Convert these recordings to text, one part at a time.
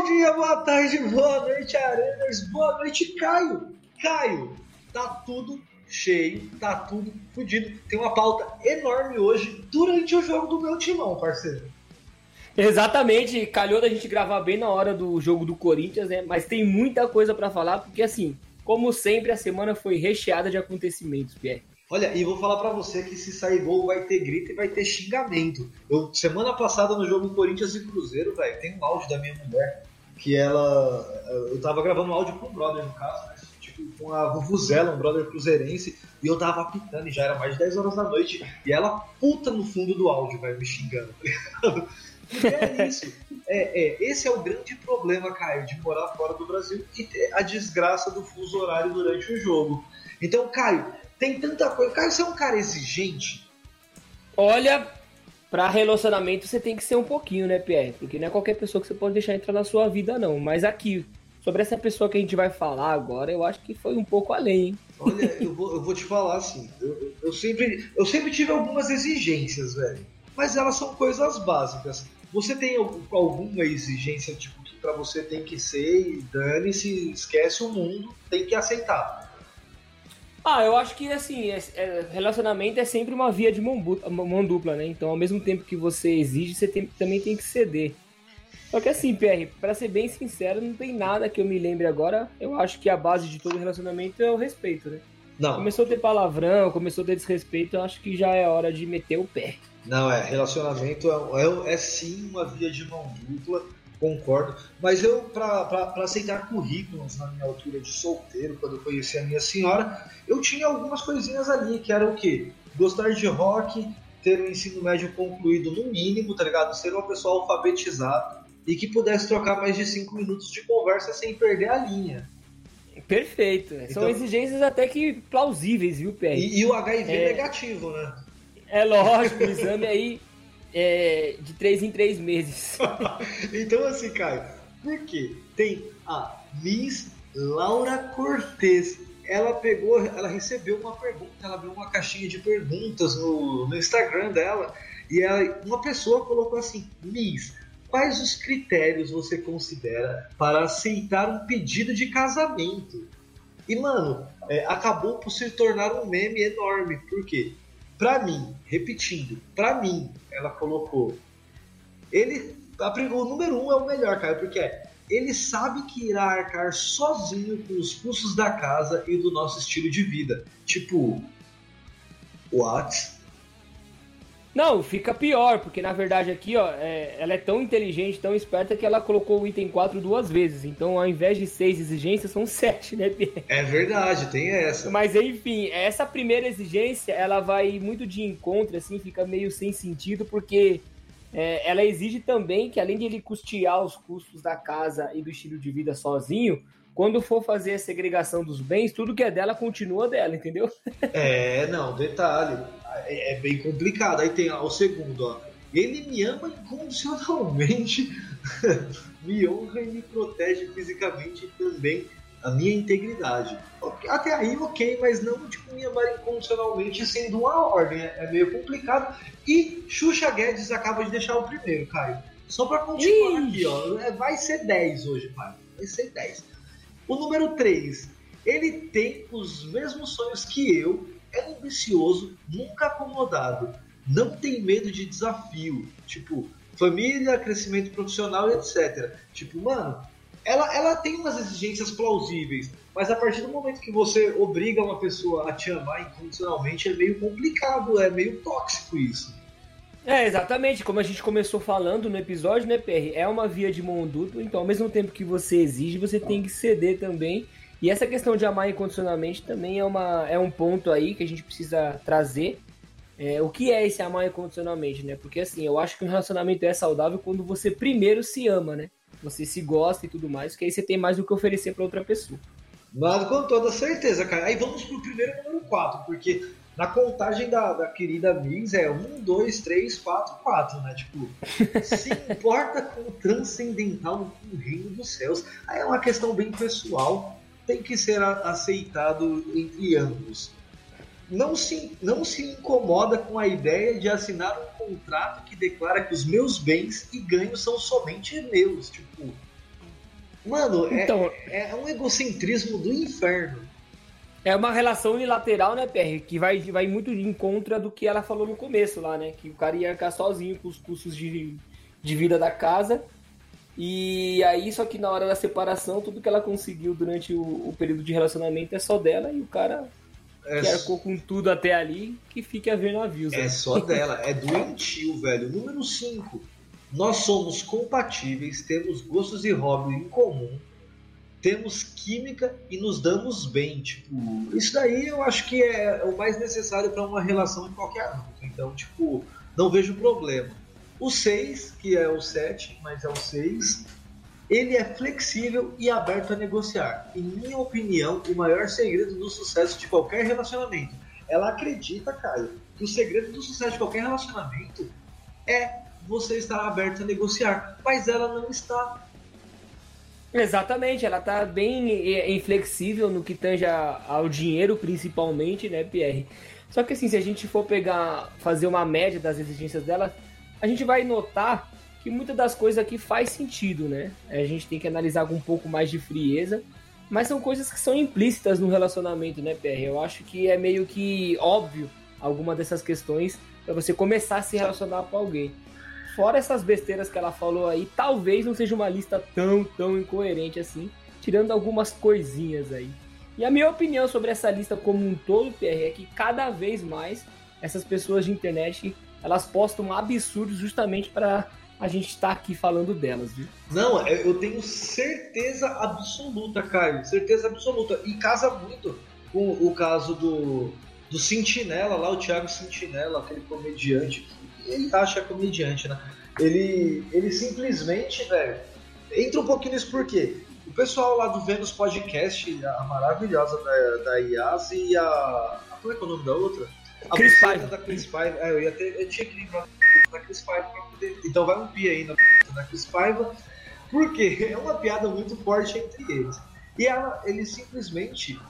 Bom dia, boa tarde, boa noite, Arenas, boa noite, Caio. Caio, tá tudo cheio, tá tudo fodido. Tem uma pauta enorme hoje durante o jogo do meu timão, parceiro. Exatamente, calhou da gente gravar bem na hora do jogo do Corinthians, né? Mas tem muita coisa para falar, porque assim, como sempre, a semana foi recheada de acontecimentos, Pierre. Olha, e vou falar para você que se sair gol vai ter grito e vai ter xingamento. Eu, semana passada no jogo Corinthians e Cruzeiro, velho, tem um áudio da minha mulher que ela. Eu tava gravando um áudio com o brother, no caso, né? Tipo, com a Vuvuzela, um brother cruzeirense, e eu tava apitando e já era mais de 10 horas da noite. E ela puta no fundo do áudio, velho, me xingando, tá é isso. É, é, esse é o grande problema, Caio, de morar fora do Brasil e ter a desgraça do fuso horário durante o jogo. Então, Caio, tem tanta coisa. Caio, você é um cara exigente? Olha, para relacionamento você tem que ser um pouquinho, né, Pierre? Porque não é qualquer pessoa que você pode deixar entrar na sua vida, não. Mas aqui, sobre essa pessoa que a gente vai falar agora, eu acho que foi um pouco além, hein? Olha, eu vou, eu vou te falar assim, eu, eu, sempre, eu sempre tive algumas exigências, velho. Mas elas são coisas básicas. Você tem alguma exigência, tipo, que pra você tem que ser e dane-se, esquece o mundo, tem que aceitar? Ah, eu acho que assim, é, é, relacionamento é sempre uma via de mão, mão, dupla, né? Então, ao mesmo tempo que você exige, você tem, também tem que ceder. Só que assim, PR, para ser bem sincero, não tem nada que eu me lembre agora. Eu acho que a base de todo relacionamento é o respeito, né? Não. Começou a ter palavrão, começou a ter desrespeito, eu acho que já é hora de meter o pé. Não, é, relacionamento é, é, é sim uma via de mão dupla concordo. Mas eu, para aceitar currículos na minha altura de solteiro, quando eu conheci a minha senhora, eu tinha algumas coisinhas ali, que era o quê? Gostar de rock, ter o um ensino médio concluído no mínimo, tá ligado? Ser uma pessoa alfabetizada e que pudesse trocar mais de cinco minutos de conversa sem perder a linha. Perfeito. Então, São exigências até que plausíveis, viu, Pé? E, e, o HIV é... negativo, né? É lógico, o exame aí é, de três em três meses. então, assim, Caio, por quê? Tem a Miss Laura Cortez. Ela pegou, ela recebeu uma pergunta, ela abriu uma caixinha de perguntas no, no Instagram dela e ela, uma pessoa colocou assim: Miss, quais os critérios você considera para aceitar um pedido de casamento? E, mano, é, acabou por se tornar um meme enorme. Por Pra mim, repetindo, pra mim, ela colocou. Ele. O número um é o melhor, cara, porque é, ele sabe que irá arcar sozinho com os custos da casa e do nosso estilo de vida. Tipo. What? Não, fica pior, porque na verdade aqui, ó, é, ela é tão inteligente, tão esperta que ela colocou o item 4 duas vezes. Então, ao invés de seis exigências, são sete, né, Pierre? É verdade, tem essa. Mas enfim, essa primeira exigência, ela vai muito de encontro, assim, fica meio sem sentido, porque é, ela exige também que, além de ele custear os custos da casa e do estilo de vida sozinho, quando for fazer a segregação dos bens, tudo que é dela continua dela, entendeu? É, não, detalhe é, é bem complicado. Aí tem ó, o segundo, ó. Ele me ama incondicionalmente, me honra e me protege fisicamente também a minha integridade. Até aí, ok, mas não tipo, me amar incondicionalmente sendo uma ordem. É, meio complicado. E Xuxa Guedes acaba de deixar o primeiro, Caio. Só para continuar Ixi. aqui, ó. É, vai ser 10 hoje, pai. Vai ser 10. O número 3. Ele tem os mesmos sonhos que eu é ambicioso, nunca acomodado, não tem medo de desafio, tipo, família, crescimento profissional, etc. Tipo, mano, ela, ela tem umas exigências plausíveis, mas a partir do momento que você obriga uma pessoa a te amar incondicionalmente, é meio complicado, é meio tóxico isso. É, exatamente, como a gente começou falando no episódio, né, PR? É uma via de mão dupla, então ao mesmo tempo que você exige, você tem que ceder também e essa questão de amar incondicionalmente também é, uma, é um ponto aí que a gente precisa trazer. É, o que é esse amar incondicionalmente, né? Porque assim, eu acho que um relacionamento é saudável quando você primeiro se ama, né? Você se gosta e tudo mais, que aí você tem mais do que oferecer para outra pessoa. Mas com toda certeza, cara. Aí vamos pro primeiro número 4, porque na contagem da, da querida Miss é 1, 2, 3, 4, 4, né? Tipo, se importa com o transcendental no reino dos céus. Aí é uma questão bem pessoal tem que ser aceitado entre ambos. Não se, não se incomoda com a ideia de assinar um contrato que declara que os meus bens e ganhos são somente meus. Tipo, Mano, é, então, é, é um egocentrismo do inferno. É uma relação unilateral, né, PR? Que vai, vai muito em contra do que ela falou no começo lá, né? Que o cara ia ficar sozinho com os custos de, de vida da casa. E aí, só que na hora da separação, tudo que ela conseguiu durante o, o período de relacionamento é só dela e o cara é que arcou com tudo até ali, que fique a ver navios. É né? só dela, é doentio, velho. Número 5. Nós somos compatíveis, temos gostos e hobbies em comum temos química e nos damos bem. Tipo, isso daí eu acho que é o mais necessário para uma relação em qualquer âmbito. Então, tipo, não vejo problema. O 6, que é o 7, mas é o 6, ele é flexível e aberto a negociar. Em minha opinião, o maior segredo do sucesso de qualquer relacionamento. Ela acredita, Caio, que o segredo do sucesso de qualquer relacionamento é você estar aberto a negociar, mas ela não está. Exatamente, ela tá bem inflexível no que tange ao dinheiro, principalmente, né, Pierre? Só que assim, se a gente for pegar, fazer uma média das exigências dela, a gente vai notar que muitas das coisas aqui faz sentido, né? A gente tem que analisar com um pouco mais de frieza, mas são coisas que são implícitas no relacionamento, né, Pierre? Eu acho que é meio que óbvio alguma dessas questões para você começar a se relacionar com alguém fora essas besteiras que ela falou aí, talvez não seja uma lista tão, tão incoerente assim, tirando algumas coisinhas aí. E a minha opinião sobre essa lista como um todo, PR, é que cada vez mais essas pessoas de internet elas postam absurdos justamente para a gente estar tá aqui falando delas, viu? Não, é, eu tenho certeza absoluta, Caio, certeza absoluta. E casa muito com o caso do, do Sentinela lá, o Thiago Sentinela, aquele comediante ele acha comediante, né? Ele, ele simplesmente, velho, entra um pouquinho nisso porque o pessoal lá do Vênus Podcast, a maravilhosa da, da Yas e a. Como é que é o nome da outra? A Chris Paiva. da Chris Paiva. É, eu, ia ter, eu tinha que lembrar da Chris Paiva pra poder. Então vai um pi aí na da Chris Paiva, porque é uma piada muito forte entre eles. E ela, ele simplesmente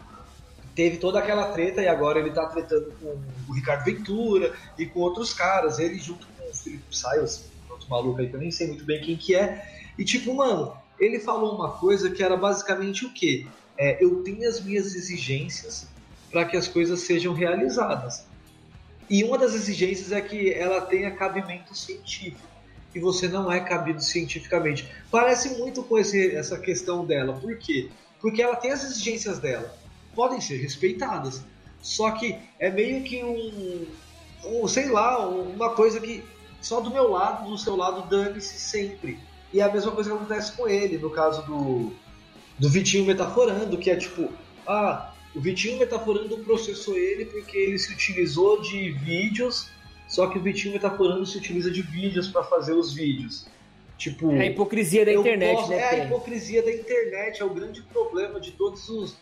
teve toda aquela treta e agora ele tá tretando com o Ricardo Ventura e com outros caras, ele junto com o Felipe Sayles, outro maluco aí que eu nem sei muito bem quem que é. E tipo, mano, ele falou uma coisa que era basicamente o quê? É, eu tenho as minhas exigências para que as coisas sejam realizadas. E uma das exigências é que ela tenha cabimento científico. E você não é cabido cientificamente. Parece muito com esse, essa questão dela. Por quê? Porque ela tem as exigências dela podem ser respeitadas. Só que é meio que um, um sei lá, uma coisa que só do meu lado, do seu lado, dane-se sempre. E é a mesma coisa que acontece com ele, no caso do, do Vitinho metaforando, que é tipo, ah, o Vitinho metaforando processou ele porque ele se utilizou de vídeos, só que o Vitinho metaforando se utiliza de vídeos para fazer os vídeos. Tipo, é a hipocrisia da internet, posso, né? É a hipocrisia da internet, é o grande problema de todos os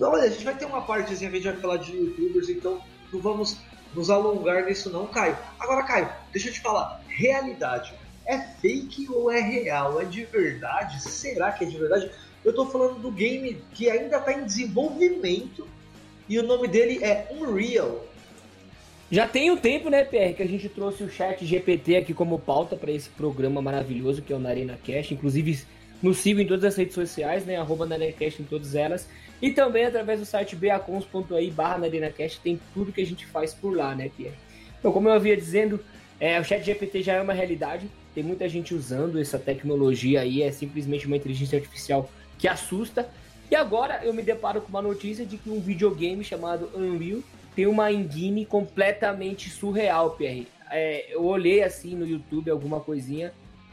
olha, a gente vai ter uma partezinha a gente vai falar de youtubers, então não vamos nos alongar nisso não, Caio. Agora, Caio, deixa eu te falar, realidade. É fake ou é real? É de verdade? Será que é de verdade? Eu tô falando do game que ainda tá em desenvolvimento e o nome dele é Unreal. Já tem um tempo, né, PR, que a gente trouxe o chat GPT aqui como pauta para esse programa maravilhoso que é o Narina Cash. Inclusive, nos sigam em todas as redes sociais, né? Arroba Cash em todas elas. E também através do site beacons.ai barra NarinaCast tem tudo que a gente faz por lá, né, Pierre? Então, como eu havia dizendo, é, o chat GPT já é uma realidade, tem muita gente usando essa tecnologia aí, é simplesmente uma inteligência artificial que assusta. E agora eu me deparo com uma notícia de que um videogame chamado Unreal tem uma engine completamente surreal, Pierre. É, eu olhei assim no YouTube alguma coisinha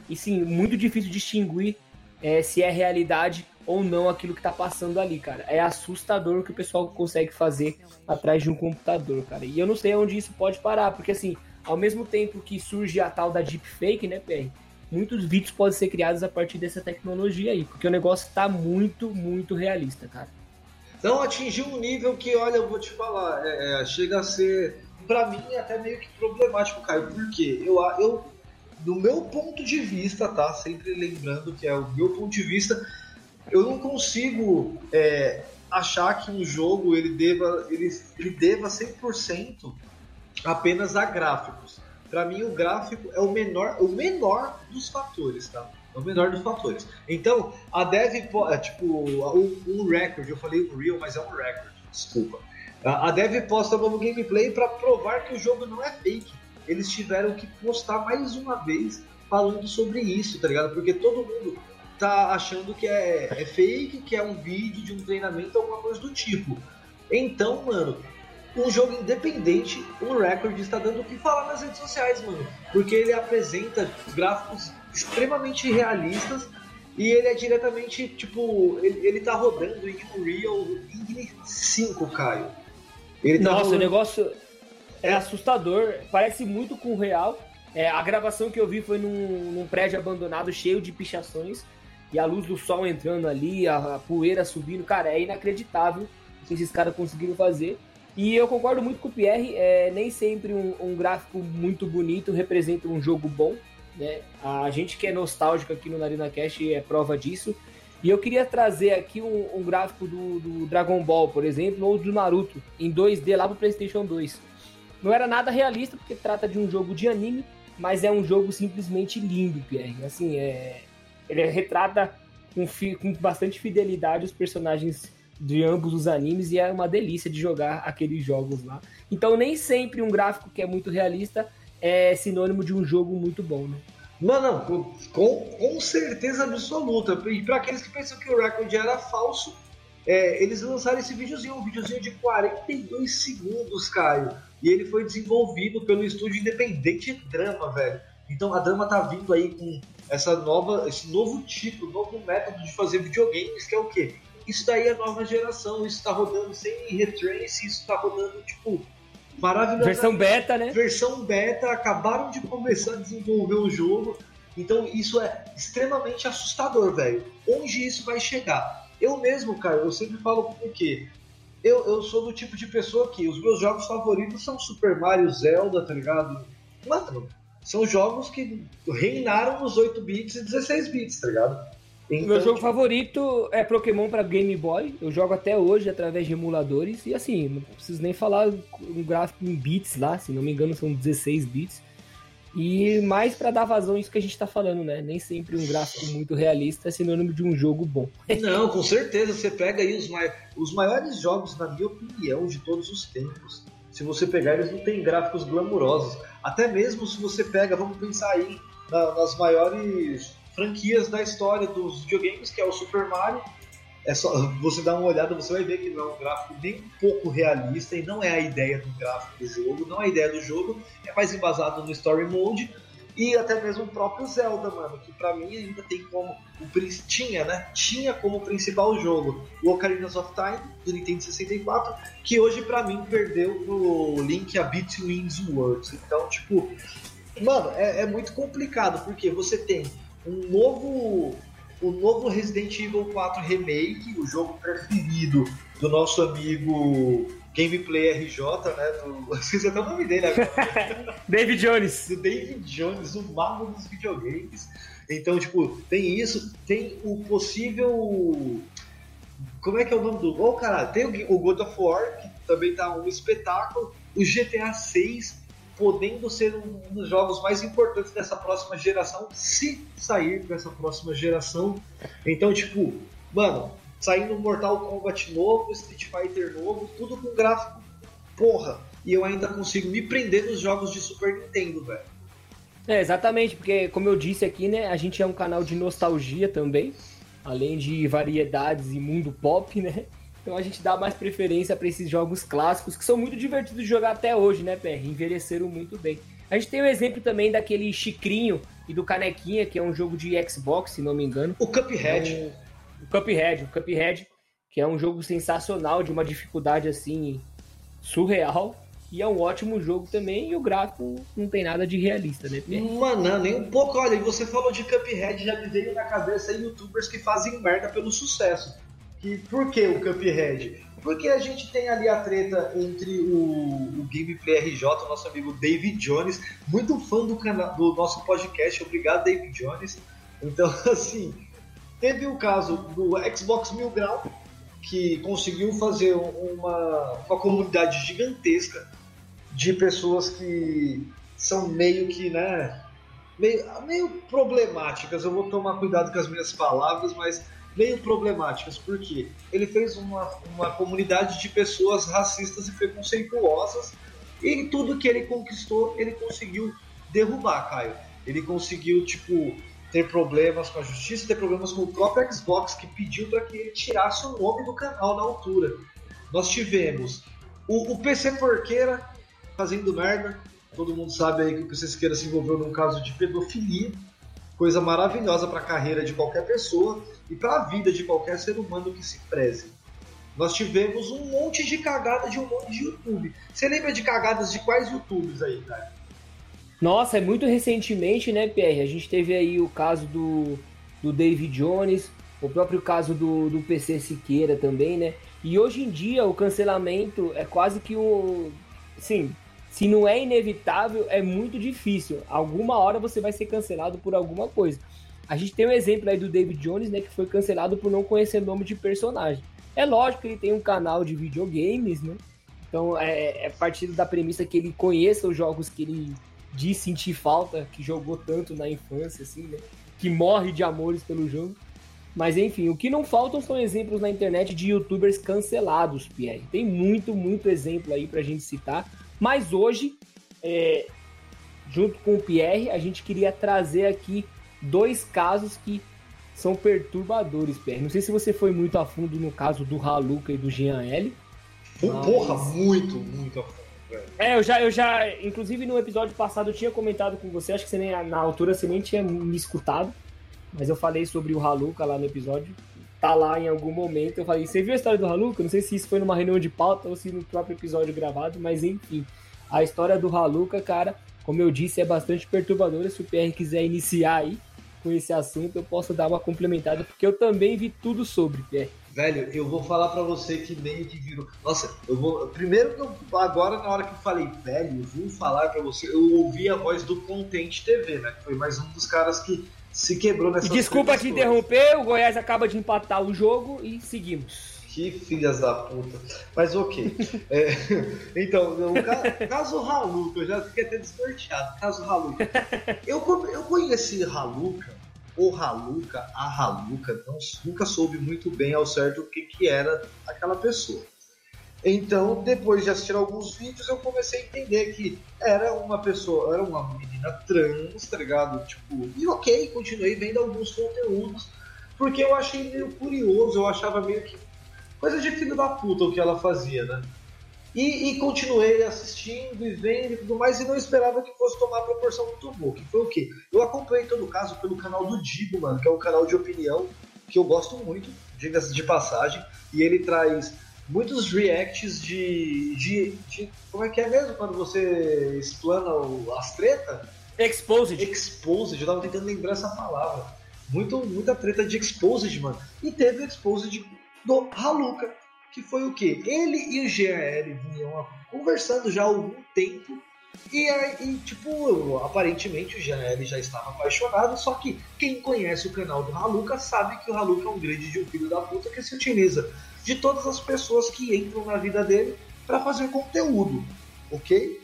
e sim, muito difícil distinguir é, se é realidade ou não aquilo que tá passando ali, cara. É assustador o que o pessoal consegue fazer atrás de um computador, cara. E eu não sei onde isso pode parar, porque assim, ao mesmo tempo que surge a tal da deepfake, né, PR? Muitos vídeos podem ser criados a partir dessa tecnologia aí, porque o negócio tá muito, muito realista, cara. Não, atingiu um nível que, olha, eu vou te falar, é, é, chega a ser, para mim, até meio que problemático, Caio, porque eu, eu, do meu ponto de vista, tá? Sempre lembrando que é o meu ponto de vista, eu não consigo é, achar que um jogo ele deva, ele, ele deva 100% apenas a gráficos. Para mim, o gráfico é o menor, o menor dos fatores, tá? É o menor dos fatores. Então, a dev, é, tipo, um, um record, eu falei real, mas é um record, desculpa. A dev posta novo gameplay para provar que o jogo não é fake. Eles tiveram que postar mais uma vez falando sobre isso, tá ligado? Porque todo mundo tá achando que é, é fake, que é um vídeo de um treinamento, alguma coisa do tipo. Então, mano, um jogo independente, um recorde está dando o que falar nas redes sociais, mano. Porque ele apresenta gráficos extremamente realistas e ele é diretamente, tipo, ele, ele tá rodando em Unreal Engine 5, Caio. Tá Nossa, rolando... o negócio é assustador, parece muito com o real. É, a gravação que eu vi foi num, num, prédio abandonado cheio de pichações e a luz do sol entrando ali, a, a poeira subindo. Cara, é inacreditável o que esses caras conseguiram fazer. E eu concordo muito com o Pierre, é, nem sempre um, um, gráfico muito bonito representa um jogo bom. Né? A gente que é nostálgico aqui no Narina Cash é prova disso. E eu queria trazer aqui um, um gráfico do, do, Dragon Ball, por exemplo, ou do Naruto, em 2D lá pro PlayStation 2. Não era nada realista, porque trata de um jogo de anime, mas é um jogo simplesmente lindo, Pierre. Assim, é... ele retrata com, com bastante fidelidade os personagens de ambos os animes e é uma delícia de jogar aqueles jogos lá. Então nem sempre um gráfico que é muito realista é sinônimo de um jogo muito bom, né? Mano, com, com certeza absoluta. E para aqueles que pensam que o recorde era falso, é, eles lançaram esse videozinho, um videozinho de 42 segundos, Caio. E ele foi desenvolvido pelo estúdio independente Drama, velho. Então a Drama tá vindo aí com essa nova, esse novo tipo, novo método de fazer videogames, que é o quê? Isso daí é nova geração, isso tá rodando sem retrace, isso tá rodando, tipo, maravilhoso. Versão beta, né? Versão beta, acabaram de começar a desenvolver o jogo. Então isso é extremamente assustador, velho. Onde isso vai chegar? Eu mesmo, cara, eu sempre falo porque eu, eu sou do tipo de pessoa que os meus jogos favoritos são Super Mario, Zelda, tá ligado? Mano, são jogos que reinaram nos 8 bits e 16 bits, tá ligado? Então, Meu jogo tipo... favorito é Pokémon para Game Boy. Eu jogo até hoje através de emuladores. E assim, não preciso nem falar um gráfico em bits lá, se não me engano, são 16 bits. E mais para dar vazão isso que a gente tá falando, né? Nem sempre um gráfico muito realista é sinônimo de um jogo bom. Não, com certeza. Você pega aí os, mai... os maiores jogos, na minha opinião, de todos os tempos. Se você pegar, eles não têm gráficos glamurosos. Até mesmo se você pega, vamos pensar aí na, nas maiores franquias da história dos videogames, que é o Super Mario. É só você dar uma olhada, você vai ver que não é um gráfico nem um pouco realista e não é a ideia do gráfico do jogo, não é a ideia do jogo, é mais embasado no story mode e até mesmo o próprio Zelda, mano, que para mim ainda tem como o tinha, né? Tinha como principal jogo o Ocarina of Time do Nintendo 64, que hoje para mim perdeu no Link a Between Worlds. Então, tipo, mano, é, é muito complicado porque você tem um novo o novo Resident Evil 4 Remake, o jogo preferido do nosso amigo Gameplay RJ, né? Do, esqueci até o nome dele agora. David Jones. Do David Jones, o mago dos videogames. Então, tipo, tem isso, tem o possível. Como é que é o nome do gol, cara? Tem o God of War, que também tá um espetáculo. O GTA 6 podendo ser um dos jogos mais importantes dessa próxima geração, se sair dessa próxima geração. Então, tipo, mano, saindo Mortal Kombat novo, Street Fighter novo, tudo com gráfico porra. E eu ainda consigo me prender nos jogos de Super Nintendo, velho. É, exatamente, porque como eu disse aqui, né, a gente é um canal de nostalgia também, além de variedades e mundo pop, né? Então a gente dá mais preferência para esses jogos clássicos que são muito divertidos de jogar até hoje, né, PR? Envelheceram muito bem. A gente tem o um exemplo também daquele Chicrinho e do Canequinha, que é um jogo de Xbox, se não me engano. O Cuphead. É um... O Cuphead, Cuphead, que é um jogo sensacional, de uma dificuldade assim surreal. E é um ótimo jogo também, e o gráfico não tem nada de realista, né, PR? Mano, nem um pouco. Olha, você falou de Cuphead, já me veio na cabeça youtubers que fazem merda pelo sucesso. Que, por que o Cuphead? Porque a gente tem ali a treta entre o, o Gameplay RJ, o nosso amigo David Jones, muito fã do, canal, do nosso podcast, obrigado David Jones. Então, assim, teve o caso do Xbox Mil Grau, que conseguiu fazer uma, uma comunidade gigantesca de pessoas que são meio que, né, meio, meio problemáticas. Eu vou tomar cuidado com as minhas palavras, mas meio problemáticas, porque ele fez uma, uma comunidade de pessoas racistas e preconceituosas e tudo que ele conquistou, ele conseguiu derrubar, Caio. Ele conseguiu, tipo, ter problemas com a justiça, ter problemas com o próprio Xbox, que pediu para que ele tirasse o nome do canal na altura. Nós tivemos o, o PC Porqueira fazendo merda. Todo mundo sabe aí que o PC Siqueira se envolveu num caso de pedofilia. Coisa maravilhosa para a carreira de qualquer pessoa e para a vida de qualquer ser humano que se preze. Nós tivemos um monte de cagada de um monte de YouTube. Você lembra de cagadas de quais YouTubes aí, cara? Nossa, é muito recentemente, né, Pierre? A gente teve aí o caso do, do David Jones, o próprio caso do, do PC Siqueira também, né? E hoje em dia o cancelamento é quase que o. Sim, se não é inevitável, é muito difícil. Alguma hora você vai ser cancelado por alguma coisa. A gente tem um exemplo aí do David Jones, né, que foi cancelado por não conhecer nome de personagem. É lógico que ele tem um canal de videogames, né? Então é, é partido da premissa que ele conheça os jogos que ele diz sentir falta, que jogou tanto na infância, assim, né? Que morre de amores pelo jogo. Mas enfim, o que não faltam são exemplos na internet de youtubers cancelados, Pierre. Tem muito, muito exemplo aí pra gente citar. Mas hoje, é, junto com o Pierre, a gente queria trazer aqui dois casos que são perturbadores, Pierre. Não sei se você foi muito a fundo no caso do Haluca e do Jean L. Mas... Porra, muito, muito a fundo. É, eu já, eu já, inclusive no episódio passado eu tinha comentado com você, acho que você nem, na altura você nem tinha me escutado, mas eu falei sobre o Haluca lá no episódio. Tá lá em algum momento, eu falei, você viu a história do Haluca? Não sei se isso foi numa reunião de pauta ou se no próprio episódio gravado, mas enfim. A história do Haluca, cara, como eu disse, é bastante perturbadora. Se o PR quiser iniciar aí, com esse assunto, eu posso dar uma complementada, porque eu também vi tudo sobre, Pierre. Velho, eu vou falar para você que meio que virou. Nossa, eu vou. Primeiro que eu. Agora, na hora que eu falei, velho, eu vou falar para você. Eu ouvi a voz do Content TV, né? Que foi mais um dos caras que se quebrou nessa. Desculpa te interromper, o Goiás acaba de empatar o jogo e seguimos. Que filhas da puta. Mas ok. é, então, o caso Haluca, eu já fiquei até desnorteado. Caso Haluca. Eu, eu conheci Haluca, ou Haluca, a Haluca, não, nunca soube muito bem ao certo o que, que era aquela pessoa. Então, depois de assistir alguns vídeos, eu comecei a entender que era uma pessoa, era uma menina trans, tá ligado? Tipo, e ok, continuei vendo alguns conteúdos, porque eu achei meio curioso, eu achava meio que Coisa de filho da puta o que ela fazia, né? E, e, continuei assistindo e vendo e tudo mais, e não esperava que fosse tomar a proporção muito boa. Que foi o quê? Eu acompanhei todo o caso pelo canal do Digo, mano, que é um canal de opinião que eu gosto muito, diga-se de passagem, e ele traz muitos reacts de, de, de, Como é que é mesmo quando você explana o, as tretas? Exposed. Exposed, eu tava tentando lembrar essa palavra. Muito, muita treta de Exposed, mano. E teve Exposed do Haluca, que foi o que? Ele e o GRL vinham conversando já há algum tempo e, tipo, aparentemente o GRL já estava apaixonado, só que quem conhece o canal do Haluca sabe que o Haluca é um grande de um filho da puta que se utiliza de todas as pessoas que entram na vida dele para fazer conteúdo, ok?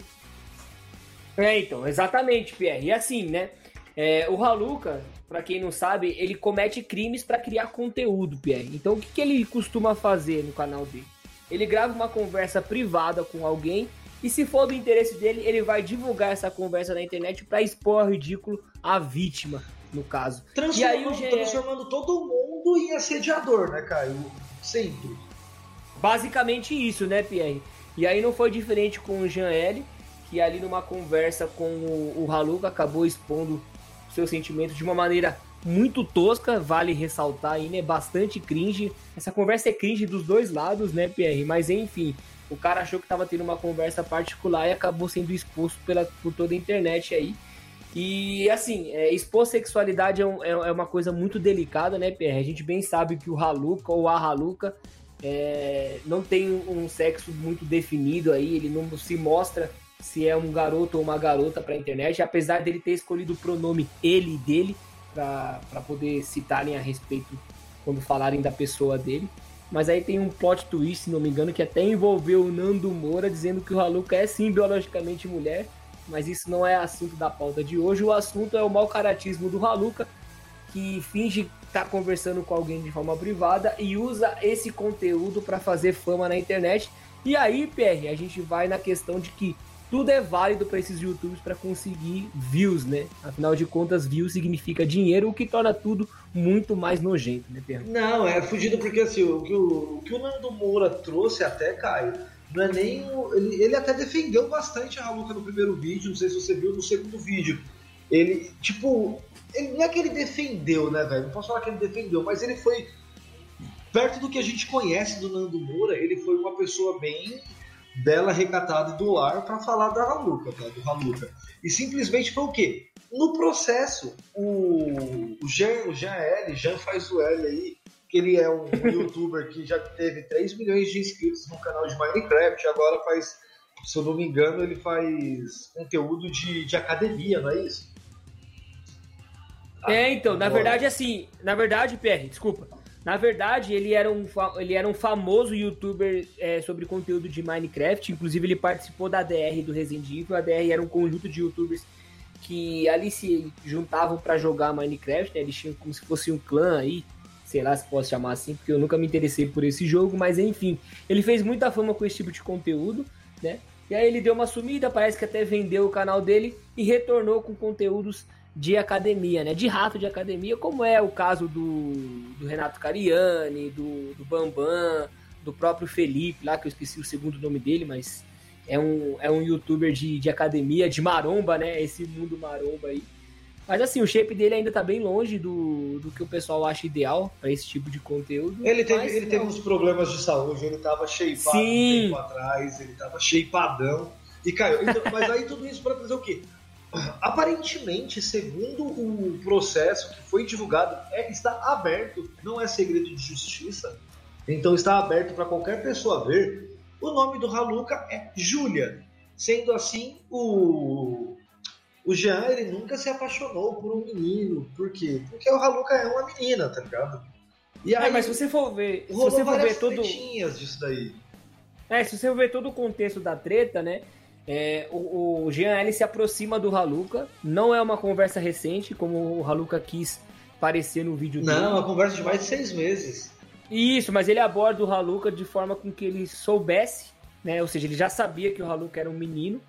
É, então, exatamente, Pierre. E assim, né? É, o Haluca, para quem não sabe, ele comete crimes para criar conteúdo, Pierre. Então, o que, que ele costuma fazer no canal dele? Ele grava uma conversa privada com alguém e, se for do interesse dele, ele vai divulgar essa conversa na internet para expor ao ridículo a vítima, no caso. Transformando, e aí, o GE... transformando todo mundo em assediador, né, Caio? Sempre. Basicamente isso, né, Pierre? E aí não foi diferente com o Jean L, que ali numa conversa com o, o Haluca acabou expondo seus sentimentos de uma maneira muito tosca, vale ressaltar aí, né? Bastante cringe. Essa conversa é cringe dos dois lados, né, Pierre? Mas enfim, o cara achou que tava tendo uma conversa particular e acabou sendo exposto pela, por toda a internet aí. E assim, é, expor sexualidade é, um, é, é, uma coisa muito delicada, né, Pierre? A gente bem sabe que o Haluca ou a Haluca é, não tem um sexo muito definido aí, ele não se mostra se é um garoto ou uma garota para a internet, apesar dele ter escolhido o pronome ele e dele para poder citarem a respeito quando falarem da pessoa dele. Mas aí tem um plot twist, se não me engano, que até envolveu o Nando Moura dizendo que o Haluka é sim biologicamente mulher. mas isso não é assunto da pauta de hoje. O assunto é o mau caratismo do Haluca, que finge estar tá conversando com alguém de forma privada e usa esse conteúdo para fazer fama na internet. E aí, PR, a gente vai na questão de que tudo é válido para esses youtubers para conseguir views, né? Afinal de contas, views significa dinheiro, o que torna tudo muito mais nojento, né, Pedro? Não, é fugido porque assim, o que o, o, que o Nando Moura trouxe até, Caio, não é nem o, ele, ele até defendeu bastante a Luca no primeiro vídeo, não sei se você viu no segundo vídeo. Ele, tipo, ele, não é que ele defendeu, né, velho? Não posso falar que ele defendeu, mas ele foi perto do que a gente conhece do Nando Moura, ele foi uma pessoa bem dela recatada do lar para falar da Haluca, tá? do Haluca. E simplesmente foi o quê? No processo, o, o Jean, o Jean L, Jean faz o L aí, que ele é um youtuber que já teve 3 milhões de inscritos no canal de Minecraft, agora faz, se eu não me engano, ele faz conteúdo de, de academia, não é isso? É, então, na verdade, assim, na verdade, PR, desculpa. Na verdade, ele era um, ele era um famoso youtuber é, sobre conteúdo de Minecraft. Inclusive, ele participou da DR do Resident Evil. A DR era um conjunto de youtubers que ali se juntavam para jogar Minecraft. Né? Eles tinham como se fosse um clã aí. Sei lá se posso chamar assim, porque eu nunca me interessei por esse jogo. Mas enfim, ele fez muita fama com esse tipo de conteúdo, né? E aí ele deu uma sumida, parece que até vendeu o canal dele e retornou com conteúdos de academia, né? De rato de academia, como é o caso do, do Renato Cariani, do, do Bambam, do próprio Felipe, lá que eu esqueci o segundo nome dele, mas é um, é um youtuber de, de academia, de maromba, né? Esse mundo maromba aí. Mas assim, o shape dele ainda tá bem longe do, do que o pessoal acha ideal para esse tipo de conteúdo. Ele teve, ele teve uns problemas de saúde, ele tava shapeado Sim. um tempo atrás, ele tava shapeadão. E caiu. Então, mas aí tudo isso para dizer o quê? Aparentemente, segundo o processo que foi divulgado, é, está aberto, não é segredo de justiça, então está aberto para qualquer pessoa ver. O nome do Haluca é Júlia. Sendo assim, o, o Jean ele nunca se apaixonou por um menino. Por quê? Porque o Haluca é uma menina, tá ligado? E é, aí, é, mas se você for ver, se você for ver todo disso daí. É, se você for ver todo o contexto da treta, né? É, o, o Jean L se aproxima do Haluka. Não é uma conversa recente, como o Haluka quis parecer no vídeo Não, dele. Não, é uma conversa de mais de seis meses. Isso, mas ele aborda o Haluka de forma com que ele soubesse, né? Ou seja, ele já sabia que o Haluka era um menino,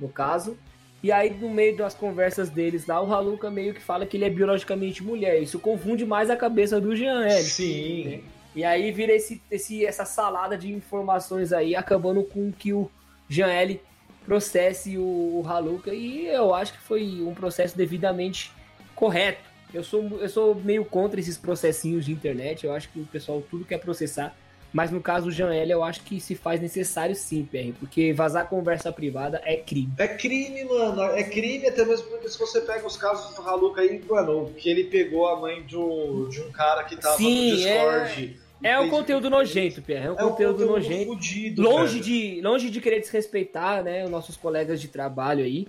no caso. E aí, no meio das conversas deles lá, o Haluka meio que fala que ele é biologicamente mulher. Isso confunde mais a cabeça do Jean L. Sim. Né? E aí vira esse, esse, essa salada de informações aí, acabando com que o Jean L processe o, o Haluka e eu acho que foi um processo devidamente correto. Eu sou, eu sou meio contra esses processinhos de internet, eu acho que o pessoal tudo quer processar, mas no caso do Jean L, eu acho que se faz necessário sim, PR, porque vazar conversa privada é crime. É crime, mano, é crime até mesmo porque se você pega os casos do Haluka aí, mano, que ele pegou a mãe de um, de um cara que tava sim, no Discord... É é um conteúdo nojento, Pierre. É um, é conteúdo, conteúdo nojento. Fudido, longe, de, longe de querer desrespeitar né, os nossos colegas de trabalho aí.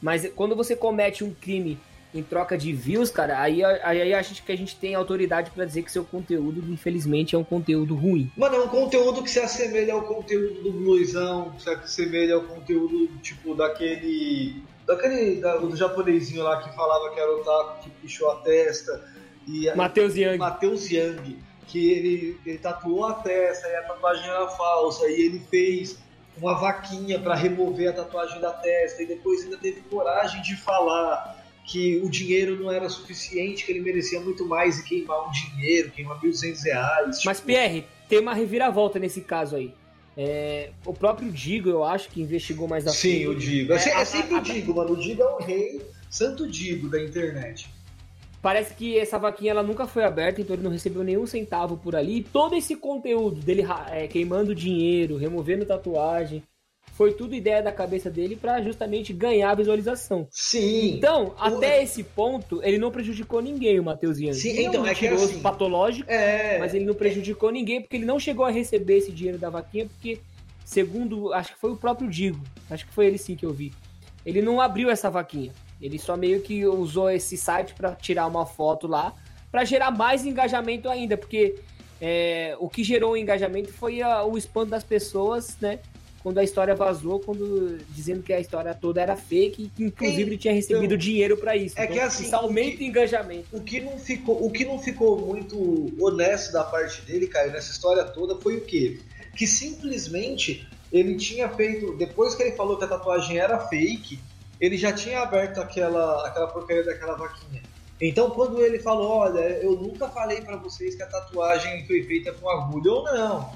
Mas quando você comete um crime em troca de views, cara, aí, aí a gente que a gente tem autoridade para dizer que seu conteúdo, infelizmente, é um conteúdo ruim. Mano, é um conteúdo que se assemelha ao conteúdo do Bluesão, que se assemelha ao conteúdo, tipo, daquele. Daquele. Da, do japonesinho lá que falava que era o taco que puxou a testa. E, Matheus Young. Matheus Young que ele, ele tatuou a testa e a tatuagem era falsa, e ele fez uma vaquinha para remover a tatuagem da testa, e depois ainda teve coragem de falar que o dinheiro não era suficiente, que ele merecia muito mais e queimar um dinheiro, queimar 1.200 reais. Mas, tipo... Pierre, tem uma reviravolta nesse caso aí. É, o próprio Digo, eu acho que investigou mais a Sim, o Digo. É, é, é sempre a, a, o Digo, mano. O Digo é o rei, santo Digo da internet. Parece que essa vaquinha ela nunca foi aberta, então ele não recebeu nenhum centavo por ali. todo esse conteúdo dele é, queimando dinheiro, removendo tatuagem, foi tudo ideia da cabeça dele para justamente ganhar visualização. Sim. Então, o... até esse ponto, ele não prejudicou ninguém, o Matheus Ian. Sim, ele então, é, é que é assim, patológico, é... mas ele não prejudicou ninguém porque ele não chegou a receber esse dinheiro da vaquinha, porque, segundo, acho que foi o próprio Digo, acho que foi ele sim que eu vi. Ele não abriu essa vaquinha. Ele só meio que usou esse site para tirar uma foto lá, para gerar mais engajamento ainda, porque é, o que gerou o engajamento foi a, o spam das pessoas, né? quando a história vazou, quando dizendo que a história toda era fake e que inclusive ele tinha recebido então, dinheiro para isso. É então, que assim, isso aumenta o, engajamento. O que não ficou, o que não ficou muito honesto da parte dele, Caio, nessa história toda foi o quê? Que simplesmente ele tinha feito, depois que ele falou que a tatuagem era fake, ele já tinha aberto aquela aquela porcaria daquela vaquinha. Então, quando ele falou, olha, eu nunca falei para vocês que a tatuagem foi feita com agulha ou não.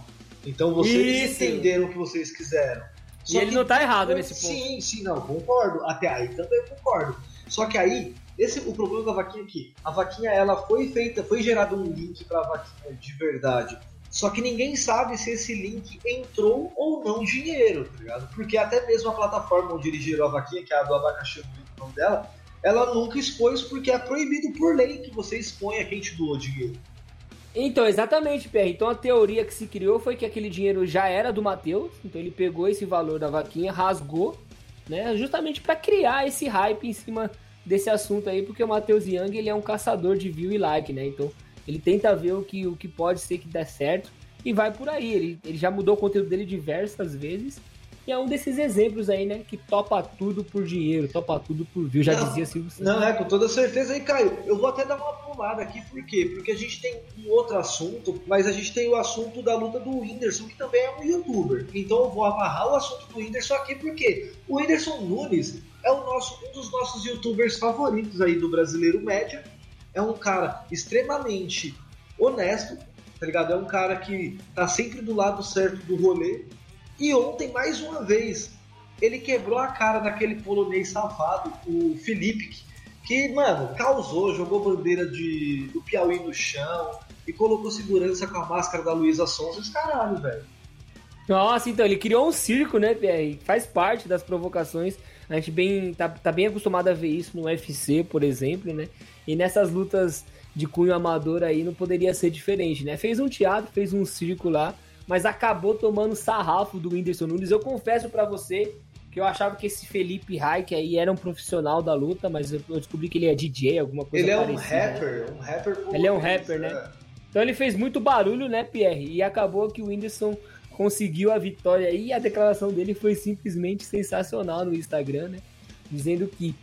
Então, vocês Isso. entenderam o que vocês quiseram. Só e ele não tá errado nesse ponto. Sim, sim, não, concordo. Até aí também concordo. Só que aí, esse o problema da vaquinha aqui. A vaquinha, ela foi feita, foi gerado um link para a vaquinha de verdade. Só que ninguém sabe se esse link entrou ou não dinheiro, tá ligado? Porque até mesmo a plataforma onde ele a vaquinha, que é a do abacaxi, o nome dela, ela nunca expôs porque é proibido por lei que você exponha quem te doou dinheiro. Então, exatamente, PR. Então a teoria que se criou foi que aquele dinheiro já era do Matheus, então ele pegou esse valor da vaquinha, rasgou, né, justamente para criar esse hype em cima desse assunto aí, porque o Matheus Young ele é um caçador de view e like, né? Então ele tenta ver o que, o que pode ser que dê certo e vai por aí. Ele, ele já mudou o conteúdo dele diversas vezes e é um desses exemplos aí, né? Que topa tudo por dinheiro, topa tudo por view, já não, dizia Silvio Santos. Não, é, com toda certeza. aí, Caio, eu vou até dar uma pulada aqui, por quê? Porque a gente tem um outro assunto, mas a gente tem o assunto da luta do Whindersson, que também é um youtuber. Então eu vou amarrar o assunto do Whindersson aqui, porque o Whindersson Nunes é o nosso, um dos nossos youtubers favoritos aí do brasileiro médio. É um cara extremamente honesto, tá ligado? É um cara que tá sempre do lado certo do rolê e ontem, mais uma vez, ele quebrou a cara daquele polonês safado, o Felipe, que, mano, causou, jogou bandeira de, do Piauí no chão e colocou segurança com a máscara da Luísa Sonza. Os caralho, velho. Nossa, então, ele criou um circo, né, PR? Faz parte das provocações. A gente bem, tá, tá bem acostumado a ver isso no UFC, por exemplo, né? E nessas lutas de cunho amador aí não poderia ser diferente, né? Fez um teatro, fez um circo lá mas acabou tomando sarrafo do Whindersson Nunes. Eu confesso para você que eu achava que esse Felipe Reich aí era um profissional da luta, mas eu descobri que ele é DJ, alguma coisa Ele é um rapper, né? um rapper. Ele é um rapper, né? É. Então ele fez muito barulho, né, Pierre? E acabou que o Whindersson conseguiu a vitória aí. E a declaração dele foi simplesmente sensacional no Instagram, né? Dizendo que